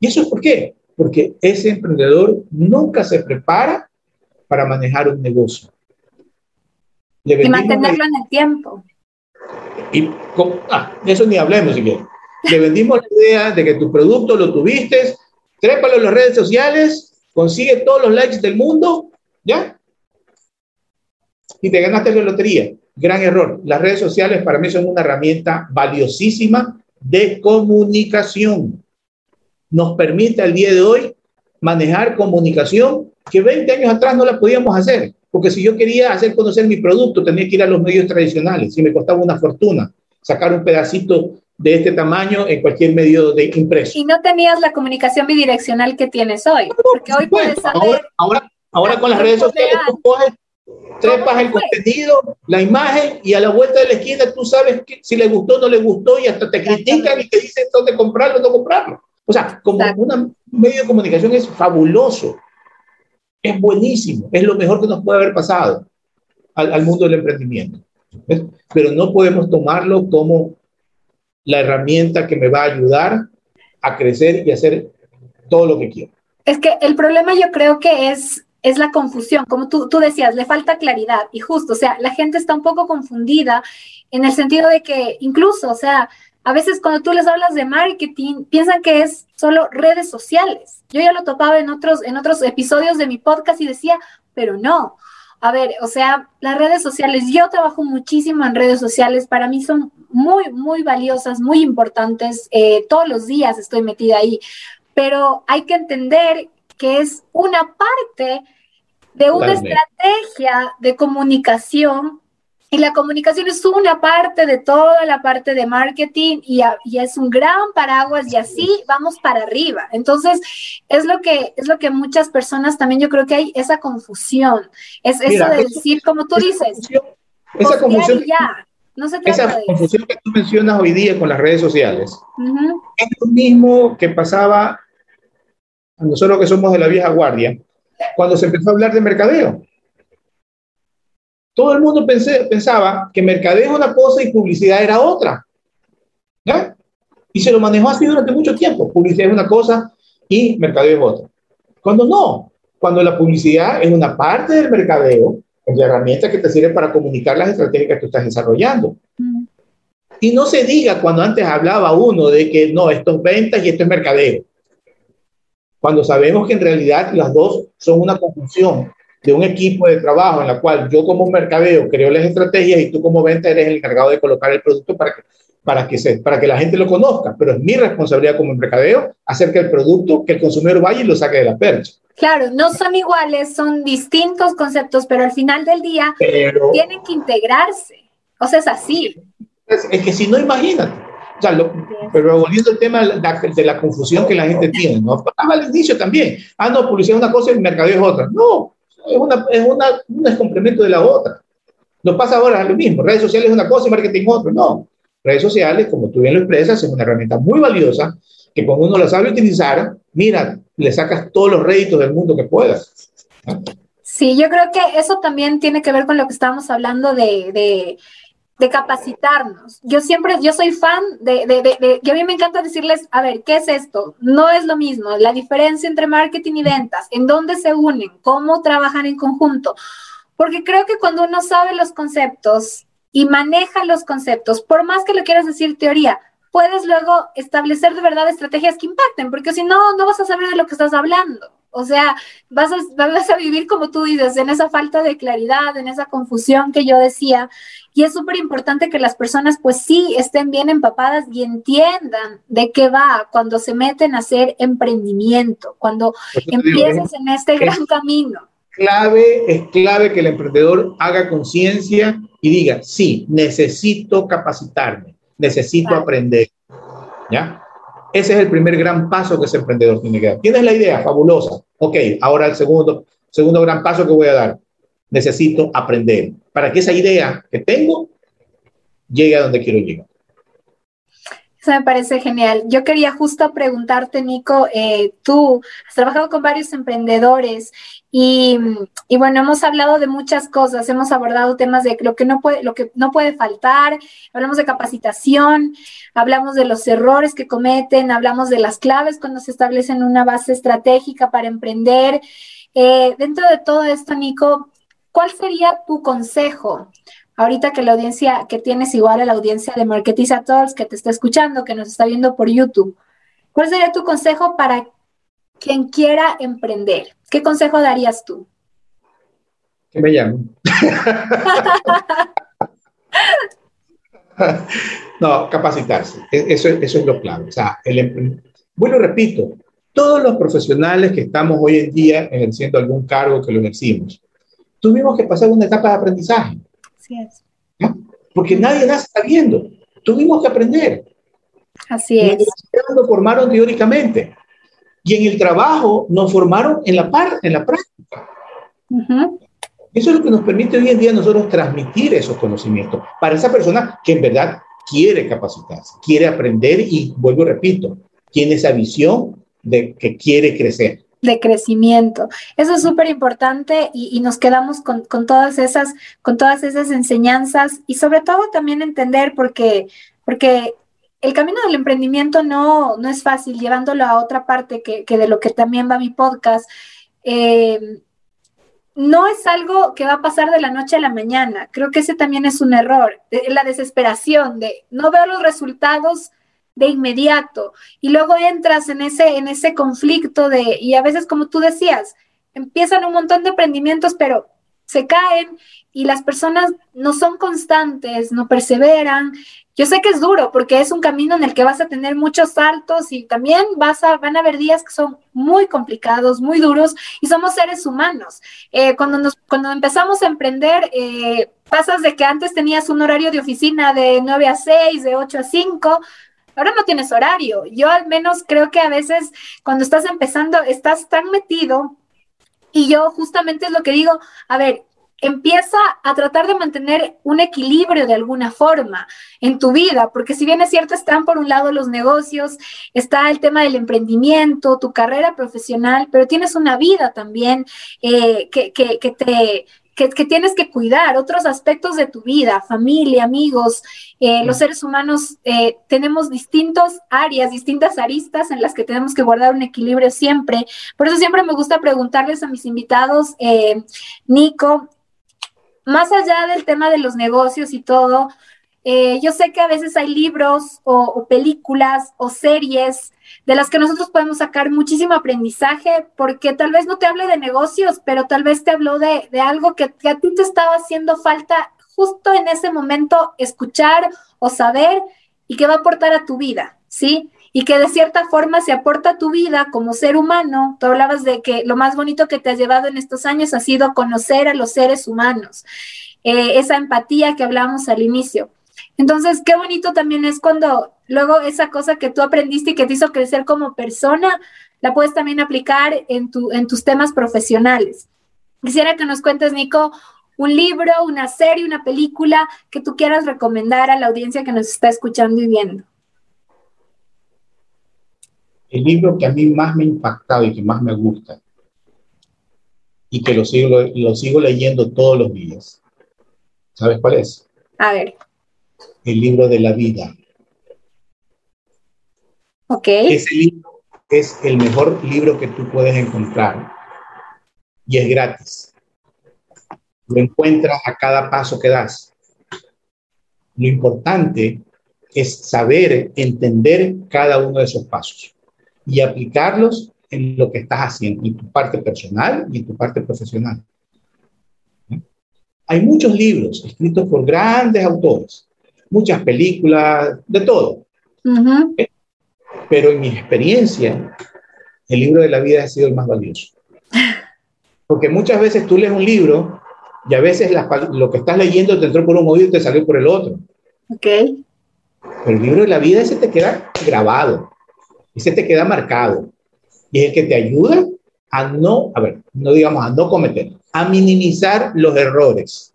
¿Y eso es por qué? Porque ese emprendedor nunca se prepara para manejar un negocio. y mantenerlo en el tiempo. Y ah, eso ni hablemos si Le vendimos la idea de que tu producto lo tuviste, trépalo en las redes sociales, consigue todos los likes del mundo, ¿ya? Y te ganaste la lotería. Gran error. Las redes sociales para mí son una herramienta valiosísima de comunicación. Nos permite al día de hoy manejar comunicación que 20 años atrás no la podíamos hacer. Porque si yo quería hacer conocer mi producto, tenía que ir a los medios tradicionales y me costaba una fortuna sacar un pedacito de este tamaño en cualquier medio de impreso. Y no tenías la comunicación bidireccional que tienes hoy, porque hoy puedes saber... Ahora, ahora, con las redes sociales tú coges trepas el contenido, la imagen y a la vuelta de la esquina tú sabes que, si le gustó o no le gustó y hasta te critican y te dicen dónde comprarlo o no comprarlo. O sea, como un medio de comunicación es fabuloso, es buenísimo, es lo mejor que nos puede haber pasado al, al mundo del emprendimiento. Pero no podemos tomarlo como la herramienta que me va a ayudar a crecer y hacer todo lo que quiero. Es que el problema yo creo que es es la confusión, como tú, tú decías, le falta claridad y justo, o sea, la gente está un poco confundida en el sentido de que incluso, o sea, a veces cuando tú les hablas de marketing, piensan que es solo redes sociales. Yo ya lo topaba en otros, en otros episodios de mi podcast y decía, pero no. A ver, o sea, las redes sociales, yo trabajo muchísimo en redes sociales, para mí son muy, muy valiosas, muy importantes. Eh, todos los días estoy metida ahí, pero hay que entender que es una parte de una estrategia de comunicación y la comunicación es una parte de toda la parte de marketing y, es un gran paraguas y así vamos para arriba. Entonces, es lo que es lo que muchas personas también yo creo que hay esa confusión. Es eso de decir, como tú dices, esa confusión, ya. No se esa confusión que tú mencionas hoy día con las redes sociales es lo mismo que pasaba a nosotros que somos de la vieja guardia cuando se empezó a hablar de mercadeo. Todo el mundo pensaba que mercadeo era una cosa y publicidad era otra. ¿ya? Y se lo manejó así durante mucho tiempo. Publicidad es una cosa y mercadeo es otra. Cuando no, cuando la publicidad es una parte del mercadeo, es la herramienta que te sirve para comunicar las estrategias que tú estás desarrollando. Mm. Y no se diga cuando antes hablaba uno de que no, esto es ventas y esto es mercadeo. Cuando sabemos que en realidad las dos son una conjunción de un equipo de trabajo en la cual yo como mercadeo creo las estrategias y tú como venta eres el encargado de colocar el producto para que, para que, se, para que la gente lo conozca. Pero es mi responsabilidad como mercadeo hacer que el producto, que el consumidor vaya y lo saque de la percha. Claro, no son iguales, son distintos conceptos, pero al final del día tienen que integrarse. O sea, es así. Es, que si no, imagínate. O sea, pero volviendo al tema de la, de la, confusión que la gente tiene, ¿no? Al inicio también. Ah, no, publicidad es una cosa y mercadeo es otra. No, es, una, es una, un es complemento de la otra. No pasa ahora lo mismo. Redes sociales es una cosa y marketing otra. No. Redes sociales, como tú bien lo expresas, es una herramienta muy valiosa que cuando uno la sabe utilizar, mira, le sacas todos los réditos del mundo que puedas. Sí, yo creo que eso también tiene que ver con lo que estábamos hablando de, de de capacitarnos. Yo siempre, yo soy fan de, de, de, y a mí me encanta decirles, a ver, ¿qué es esto? No es lo mismo, la diferencia entre marketing y ventas, en dónde se unen, cómo trabajan en conjunto, porque creo que cuando uno sabe los conceptos y maneja los conceptos, por más que lo quieras decir teoría, puedes luego establecer de verdad estrategias que impacten, porque si no, no vas a saber de lo que estás hablando. O sea, vas a, vas a vivir como tú dices, en esa falta de claridad, en esa confusión que yo decía. Y es súper importante que las personas pues sí estén bien empapadas y entiendan de qué va cuando se meten a hacer emprendimiento, cuando empiezas en este gran camino. Clave, es clave que el emprendedor haga conciencia y diga, sí, necesito capacitarme, necesito aprender. ¿Ya? Ese es el primer gran paso que ese emprendedor tiene que dar. Tienes la idea, fabulosa. Ok, ahora el segundo, segundo gran paso que voy a dar. Necesito aprender para que esa idea que tengo llegue a donde quiero llegar. Eso me parece genial. Yo quería justo preguntarte, Nico, eh, tú has trabajado con varios emprendedores y, bueno, hemos hablado de muchas cosas, hemos abordado temas de lo que no puede, lo que no puede faltar, hablamos de capacitación, hablamos de los errores que cometen, hablamos de las claves cuando se establecen una base estratégica para emprender. Eh, dentro de todo esto, Nico, ¿cuál sería tu consejo? Ahorita que la audiencia, que tienes igual a la audiencia de Marketiza Talks, que te está escuchando, que nos está viendo por YouTube, ¿cuál sería tu consejo para quien quiera emprender? ¿Qué consejo darías tú? Que me llamen. no, capacitarse. E-, eso, eso es lo clave. O sea, el, bueno, repito, todos los profesionales que estamos hoy en día ejerciendo algún cargo que lo ejercimos, tuvimos que pasar una etapa de aprendizaje. Así es. Porque nadie nace sabiendo. Tuvimos que aprender. Así es. Nos formaron teóricamente. Y en el trabajo nos formaron en la, par, en la práctica. Eso es lo que nos permite hoy en día nosotros transmitir esos conocimientos para esa persona que en verdad quiere capacitarse, quiere aprender y, vuelvo y repito, tiene esa visión de que quiere crecer de crecimiento. Eso es súper importante y, nos quedamos con, con, todas esas, con todas esas enseñanzas y sobre todo también entender porque, porque el camino del emprendimiento no, no es fácil, llevándolo a otra parte que, de lo que también va mi podcast. Eh, no es algo que va a pasar de la noche a la mañana. Creo que ese también es un error, la desesperación de no veo los resultados de inmediato y luego entras en ese en ese conflicto de y a veces como tú decías, empiezan un montón de emprendimientos, pero se caen y las personas no son constantes, no perseveran. Yo sé que es duro porque es un camino en el que vas a tener muchos saltos y también vas a, van a haber días que son muy complicados, muy duros y somos seres humanos. Eh, cuando, nos, cuando empezamos a emprender, eh, pasas de que antes tenías un horario de oficina de 9 a 6, de 8 a 5, ahora no tienes horario. Yo al menos creo que a veces cuando estás empezando estás tan metido y yo justamente es lo que digo, a ver, empieza a tratar de mantener un equilibrio de alguna forma en tu vida, porque si bien es cierto, están por un lado los negocios, está el tema del emprendimiento, tu carrera profesional, pero tienes una vida también eh, que, que, que, te, que, tienes que cuidar, otros aspectos de tu vida, familia, amigos. Eh, los seres humanos eh, tenemos distintas áreas, distintas aristas en las que tenemos que guardar un equilibrio siempre. Por eso siempre me gusta preguntarles a mis invitados, eh, Nico, más allá del tema de los negocios y todo, yo sé que a veces hay libros o películas o series de las que nosotros podemos sacar muchísimo aprendizaje, porque tal vez no te hable de negocios, pero tal vez te habló de, algo que, a ti te estaba haciendo falta justo en ese momento escuchar o saber y que va a aportar a tu vida, ¿sí? Y que de cierta forma se aporta a tu vida como ser humano. Tú hablabas de que lo más bonito que te has llevado en estos años ha sido conocer a los seres humanos, eh, esa empatía que hablamos al inicio. Entonces, qué bonito también es cuando luego esa cosa que tú aprendiste y que te hizo crecer como persona, la puedes también aplicar en tus temas profesionales. Quisiera que nos cuentes, Nico, un libro, una serie, una película que tú quieras recomendar a la audiencia que nos está escuchando y viendo. El libro que a mí más me ha impactado y que más me gusta y que lo sigo, lo sigo leyendo todos los días. ¿Sabes cuál es? A ver el libro de la vida. Ok. Ese libro es el mejor libro que tú puedes encontrar y es gratis. Lo encuentras a cada paso que das. Lo importante es saber entender cada uno de esos pasos y aplicarlos en lo que estás haciendo, en tu parte personal y en tu parte profesional. Hay muchos libros escritos por grandes autores muchas películas, de todo. Pero en mi experiencia, el libro de la vida ha sido el más valioso. Porque muchas veces tú lees un libro y a veces lo que estás leyendo te entró por un oído y te salió por el otro. Ok. Pero el libro de la vida ese te queda grabado, ese te queda marcado. Y es el que te ayuda a no, a ver, no digamos a no cometer, a minimizar los errores.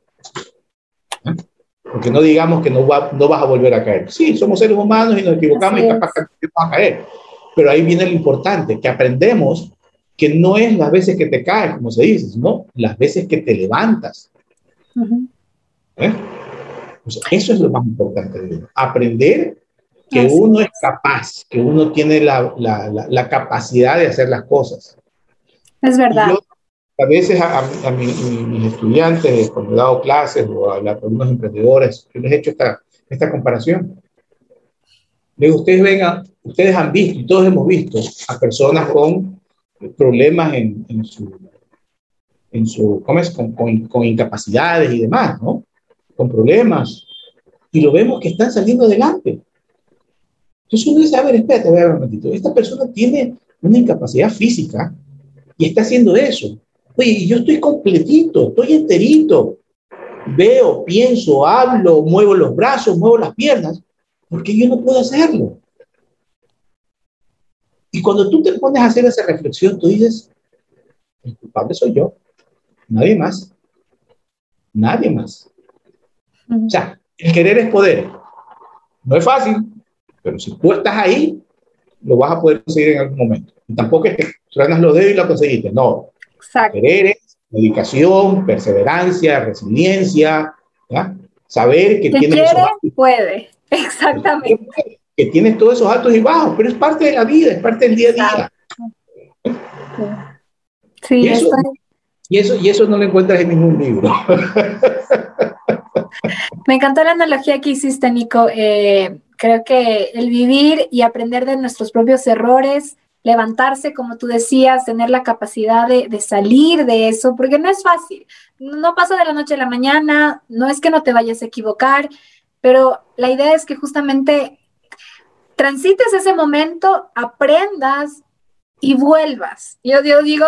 ¿Eh? Porque no digamos que no, va, no vas a volver a caer. Sí, somos seres humanos y nos equivocamos y capaz que vamos a caer. Pero ahí viene lo importante, que aprendemos que no es las veces que te caes, como se dice, sino las veces que te levantas. ¿Eh? eso es lo más importante. Aprender que uno es capaz, que uno tiene la, la, la, capacidad de hacer las cosas. Es verdad a veces a, mis estudiantes, cuando he dado clases o a, algunos emprendedores, yo les he hecho esta, esta comparación. digo, ustedes vengan, ustedes han visto y todos hemos visto a personas con problemas en, en su, en su ¿cómo es? Con, con, con, incapacidades y demás, ¿no? Con problemas. Y lo vemos que están saliendo adelante. Entonces uno dice, a ver, espérate, a ver un momentito. Esta persona tiene una incapacidad física y está haciendo eso. Oye, yo estoy completito, estoy enterito. Veo, pienso, hablo, muevo los brazos, muevo las piernas, porque yo no puedo hacerlo. Y cuando tú te pones a hacer esa reflexión, tú dices, el culpable soy yo, nadie más, nadie más. O sea, el querer es poder. No es fácil, pero si tú estás ahí, lo vas a poder conseguir en algún momento. Y tampoco es que truenas los dedos y lo conseguiste, no. Exacto. dedicación, perseverancia, resiliencia, saber que tienes quiere, puede, exactamente. Que tienes todos esos altos y bajos, pero es parte de la vida, es parte del día a día. Sí, Y eso, y eso no lo encuentras en ningún libro. Me encantó la analogía que hiciste, Nico. Eh, creo que el vivir y aprender de nuestros propios errores, levantarse, como tú decías, tener la capacidad de, salir de eso, porque no es fácil. No pasa de la noche a la mañana, no es que no te vayas a equivocar, pero la idea es que justamente transites ese momento, aprendas y vuelvas. Yo, yo digo,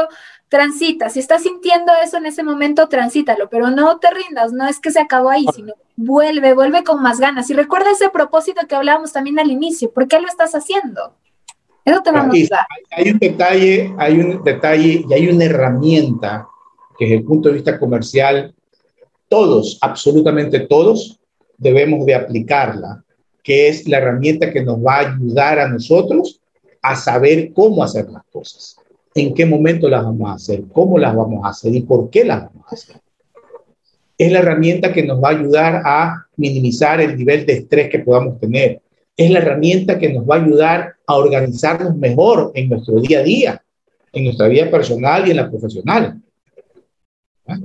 transita. Si estás sintiendo eso en ese momento, transítalo, pero no te rindas, no es que se acabó ahí, sino vuelve, vuelve con más ganas. Y recuerda ese propósito que hablábamos también al inicio, ¿por qué lo estás haciendo? Eso te va a motivar. Hay un detalle, hay un detalle y hay una herramienta que desde el punto de vista comercial, todos, absolutamente todos, debemos de aplicarla, que es la herramienta que nos va a ayudar a nosotros a saber cómo hacer las cosas en qué momento las vamos a hacer, cómo las vamos a hacer y por qué las vamos a hacer. Es la herramienta que nos va a ayudar a minimizar el nivel de estrés que podamos tener. Es la herramienta que nos va a ayudar a organizarnos mejor en nuestro día a día, en nuestra vida personal y en la profesional. ¿Ah?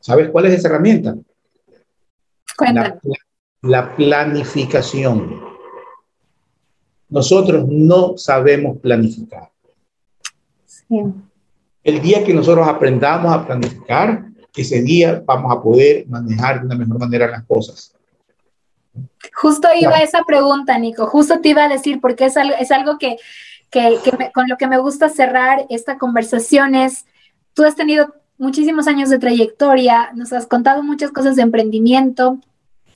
¿Sabes cuál es esa herramienta? La, la planificación. Nosotros no sabemos planificar. El día que nosotros aprendamos a planificar, ese día vamos a poder manejar de una mejor manera las cosas. Justo iba a esa pregunta, Nico, justo te iba a decir, porque es algo, es algo que, que, con lo que me gusta cerrar esta conversación es, tú has tenido muchísimos años de trayectoria, nos has contado muchas cosas de emprendimiento,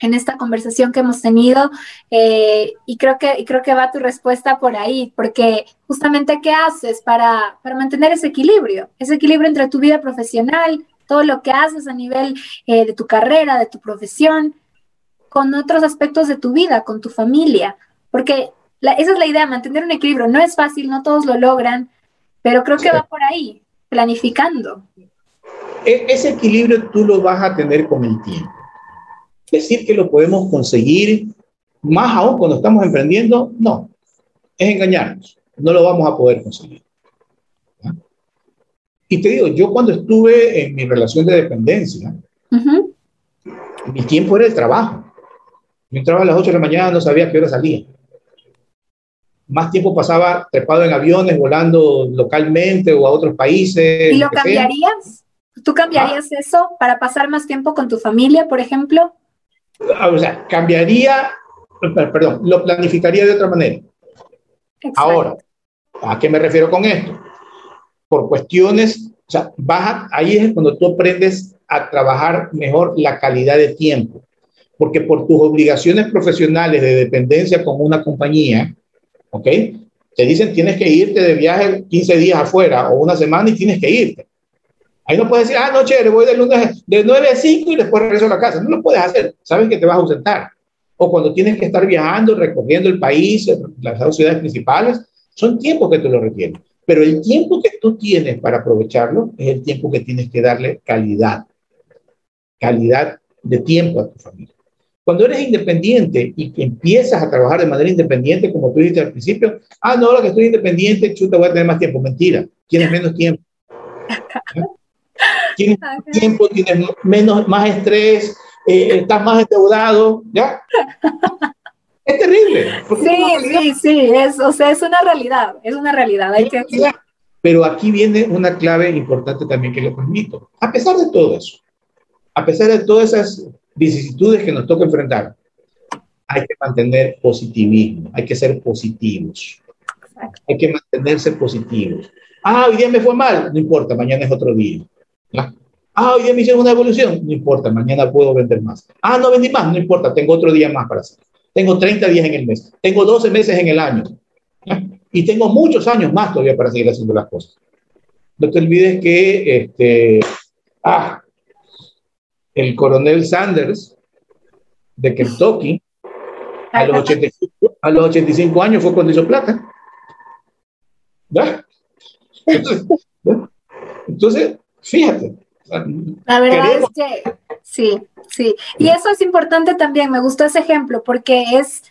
en esta conversación que hemos tenido eh, y creo que creo que va tu respuesta por ahí porque justamente qué haces para, para mantener ese equilibrio ese equilibrio entre tu vida profesional todo lo que haces a nivel eh, de tu carrera de tu profesión con otros aspectos de tu vida con tu familia. Porque esa es la idea mantener un equilibrio. No es fácil no todos lo logran pero creo que va por ahí planificando. E, ese equilibrio tú lo vas a tener con el tiempo Decir que lo podemos conseguir, más aún cuando estamos emprendiendo, no, es engañarnos, no lo vamos a poder conseguir. Y te digo, yo cuando estuve en mi relación de dependencia, mi tiempo era el trabajo. Yo entraba a las 8 de la mañana, no sabía qué hora salía. Más tiempo pasaba trepado en aviones, volando localmente o a otros países. ¿Y lo cambiarías? ¿Tú cambiarías ah. eso para pasar más tiempo con tu familia, por ejemplo? Ah, o sea, cambiaría, perdón, lo planificaría de otra manera. Ahora, ¿a qué me refiero con esto? Por cuestiones, o sea, baja, ahí es cuando tú aprendes a trabajar mejor la calidad de tiempo, porque por tus obligaciones profesionales de dependencia con una compañía, ¿ok? Te dicen tienes que irte de viaje 15 días afuera o una semana y tienes que irte. Ahí no puedes decir, ah, no, chévere, voy de lunes de 9 a 5 y después regreso a la casa. No lo puedes hacer. Sabes que te vas a ausentar. O cuando tienes que estar viajando, recorriendo el país, las ciudades principales, son tiempos que te lo requieren. Pero el tiempo que tú tienes para aprovecharlo es el tiempo que tienes que darle calidad. Calidad de tiempo a tu familia. Cuando eres independiente y que empiezas a trabajar de manera independiente, como tú dijiste al principio, ah, no, ahora que estoy independiente, chuta, voy a tener más tiempo. Mentira, tienes menos tiempo. tienes tiempo, tienes menos, más estrés, eh, estás más endeudado, ¿ya? es terrible. Sí, sí, sí, es, o sea, es una realidad, es una realidad. Hay que... Pero aquí viene una clave importante también que le permito. A pesar de todo eso, a pesar de todas esas vicisitudes que nos toca enfrentar, hay que mantener positivismo, hay que ser positivos. Hay que mantenerse positivos. Ah, hoy día me fue mal, no importa, mañana es otro día. Ah, hoy día me hicieron una evolución, no importa, mañana puedo vender más. Ah, no vendí más, no importa, tengo otro día más para hacer. Tengo 30 días en el mes, tengo 12 meses en el año. Y tengo muchos años más todavía para seguir haciendo las cosas. No te olvides que este, ah, el coronel Sanders de Kentucky a los, 85, a los 85 años fue cuando hizo plata. ¿Ya? entonces Fíjate. La verdad es que sí, sí. Y eso es importante también, me gustó ese ejemplo, porque es,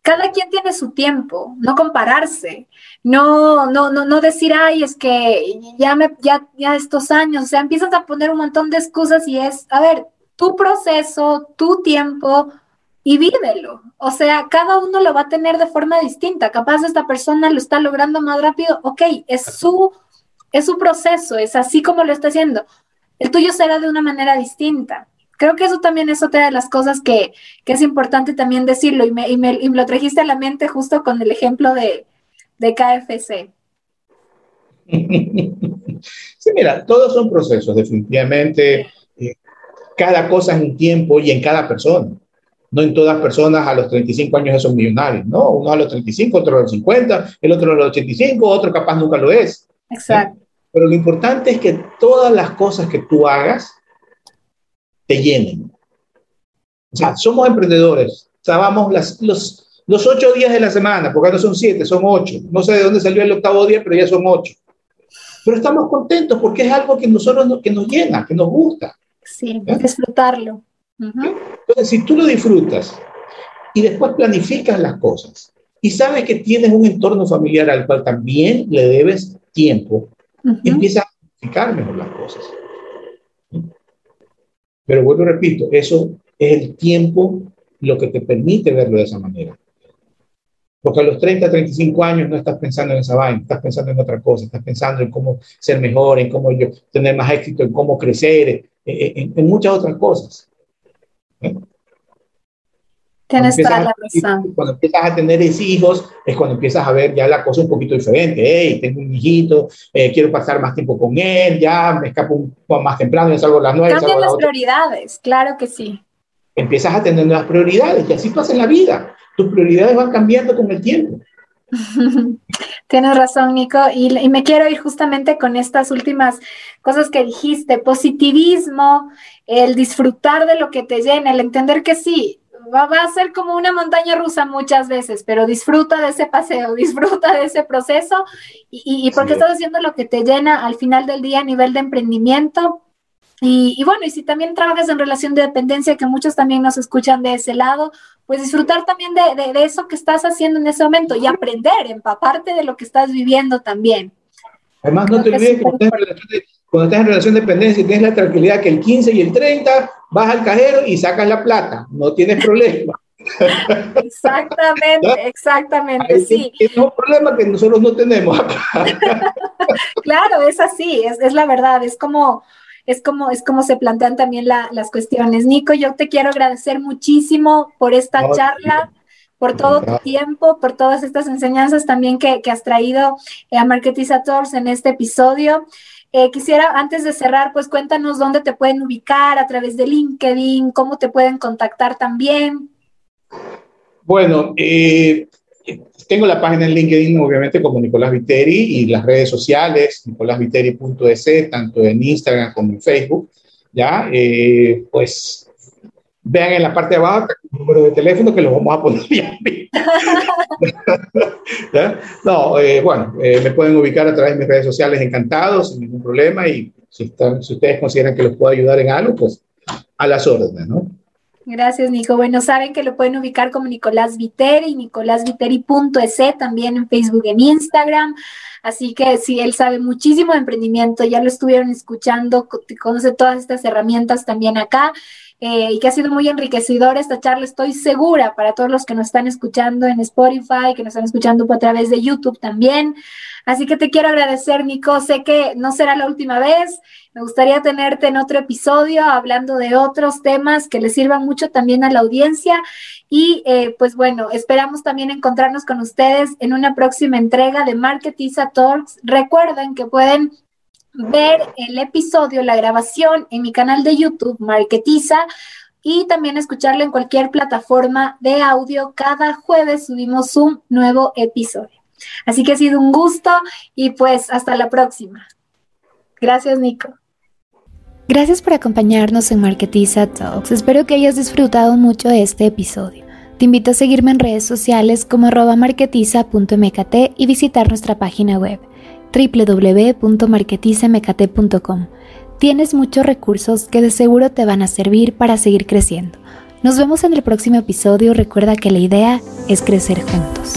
cada quien tiene su tiempo, no compararse. no, no, no, no decir, ay, es que ya me, ya, ya estos años, o sea, empiezas a poner un montón de excusas y es, a ver, tu proceso, tu tiempo y vívelo. O sea, cada uno lo va a tener de forma distinta. Capaz esta persona lo está logrando más rápido, ok, es su, es su proceso, es así como lo está haciendo. El tuyo será de una manera distinta. Creo que eso también es otra de las cosas que, que es importante también decirlo y me, y me, y me lo trajiste a la mente justo con el ejemplo de, de KFC? Sí, mira, todos son procesos, definitivamente. Eh, cada cosa en un tiempo y en cada persona. No en todas personas a los 35 años son millonarios, ¿no? Uno a los 35, otro a los 50, el otro a los 85, otro capaz nunca lo es. Exacto. Pero lo importante es que todas las cosas que tú hagas te llenen. O sea, somos emprendedores, sabemos las, los, los ocho días de la semana, porque no son siete, son ocho. No sé de dónde salió el octavo día, pero ya son ocho. Pero estamos contentos porque es algo que nosotros que nos llena, que nos gusta. Sí, disfrutarlo. Entonces, si tú lo disfrutas y después planificas las cosas y sabes que tienes un entorno familiar al cual también le debes tiempo, empiezas a planificar mejor las cosas. Pero vuelvo y repito, eso es el tiempo lo que te permite verlo de esa manera. Porque a los 30, 35 años no estás pensando en esa vaina, estás pensando en otra cosa, estás pensando en cómo ser mejor, en cómo yo tener más éxito, en cómo crecer, en, muchas otras cosas. ¿Eh? Tienes toda la razón. Cuando empiezas a tener hijos, es cuando empiezas a ver ya la cosa un poquito diferente. Hey, tengo un hijito, eh, quiero pasar más tiempo con él, ya me escapo un poco más temprano, ya salgo a las nueve. Cambian las prioridades, claro que sí. Empiezas a tener nuevas prioridades y así pasa en la vida tus prioridades van cambiando con el tiempo. Tienes razón, Nico, y, me quiero ir justamente con estas últimas cosas que dijiste, positivismo, el disfrutar de lo que te llena, el entender que sí, va, a ser como una montaña rusa muchas veces, pero disfruta de ese paseo, disfruta de ese proceso y, y porque estás haciendo lo que te llena al final del día a nivel de emprendimiento, y, bueno, y si también trabajas en relación de dependencia, que muchos también nos escuchan de ese lado, pues disfrutar también de, de, eso que estás haciendo en ese momento y aprender, empaparte de lo que estás viviendo también. Además, no te olvides que cuando estás, en relación de dependencia tienes la tranquilidad que el 15 y el 30 vas al cajero y sacas la plata, no tienes problema. Exactamente, exactamente, sí. Es un problema que nosotros no tenemos acá. claro, es así, es, es la verdad, es como es como, es como se plantean también las cuestiones. Nico, yo te quiero agradecer muchísimo por esta charla, por todo tu tiempo, por todas estas enseñanzas también que, has traído a Marketiza Talks en este episodio. Eh, quisiera, antes de cerrar, pues cuéntanos dónde te pueden ubicar, a través de LinkedIn, cómo te pueden contactar también. Bueno, eh, tengo la página en LinkedIn, obviamente, como Nicolás Viteri y las redes sociales, nicolásviteri.es, tanto en Instagram como en Facebook. ¿ya? Eh, pues vean en la parte de abajo el número de teléfono que lo vamos a poner ¿Ya? No, eh, bueno, eh, me pueden ubicar a través de mis redes sociales encantados, sin ningún problema, y si, están, si ustedes consideran que los puedo ayudar en algo, pues a las órdenes, ¿no? Gracias, Nico. Bueno, saben que lo pueden ubicar como Nicolás Viteri, nicolásviteri.es también en Facebook, en Instagram. Así que sí, él sabe muchísimo de emprendimiento, ya lo estuvieron escuchando, conoce todas estas herramientas también acá. Eh, y que ha sido muy enriquecedora esta charla, estoy segura, para todos los que nos están escuchando en Spotify, que nos están escuchando a través de YouTube también. Así que te quiero agradecer, Nico. Sé que no será la última vez. Me gustaría tenerte en otro episodio hablando de otros temas que le sirvan mucho también a la audiencia. Y eh, pues bueno, esperamos también encontrarnos con ustedes en una próxima entrega de Marketiza Talks. Recuerden que pueden ver el episodio, la grabación en mi canal de YouTube, Marketiza y también escucharlo en cualquier plataforma de audio. Cada jueves subimos un nuevo episodio. Así que ha sido un gusto y pues hasta la próxima. Gracias, Nico. Gracias por acompañarnos en Marketiza Talks. Espero que hayas disfrutado mucho de este episodio. Te invito a seguirme en redes sociales como arroba marketiza.mkt y visitar nuestra página web www.marketizamkt.com. Tienes muchos recursos que de seguro te van a servir para seguir creciendo. Nos vemos en el próximo episodio. Recuerda que la idea es crecer juntos.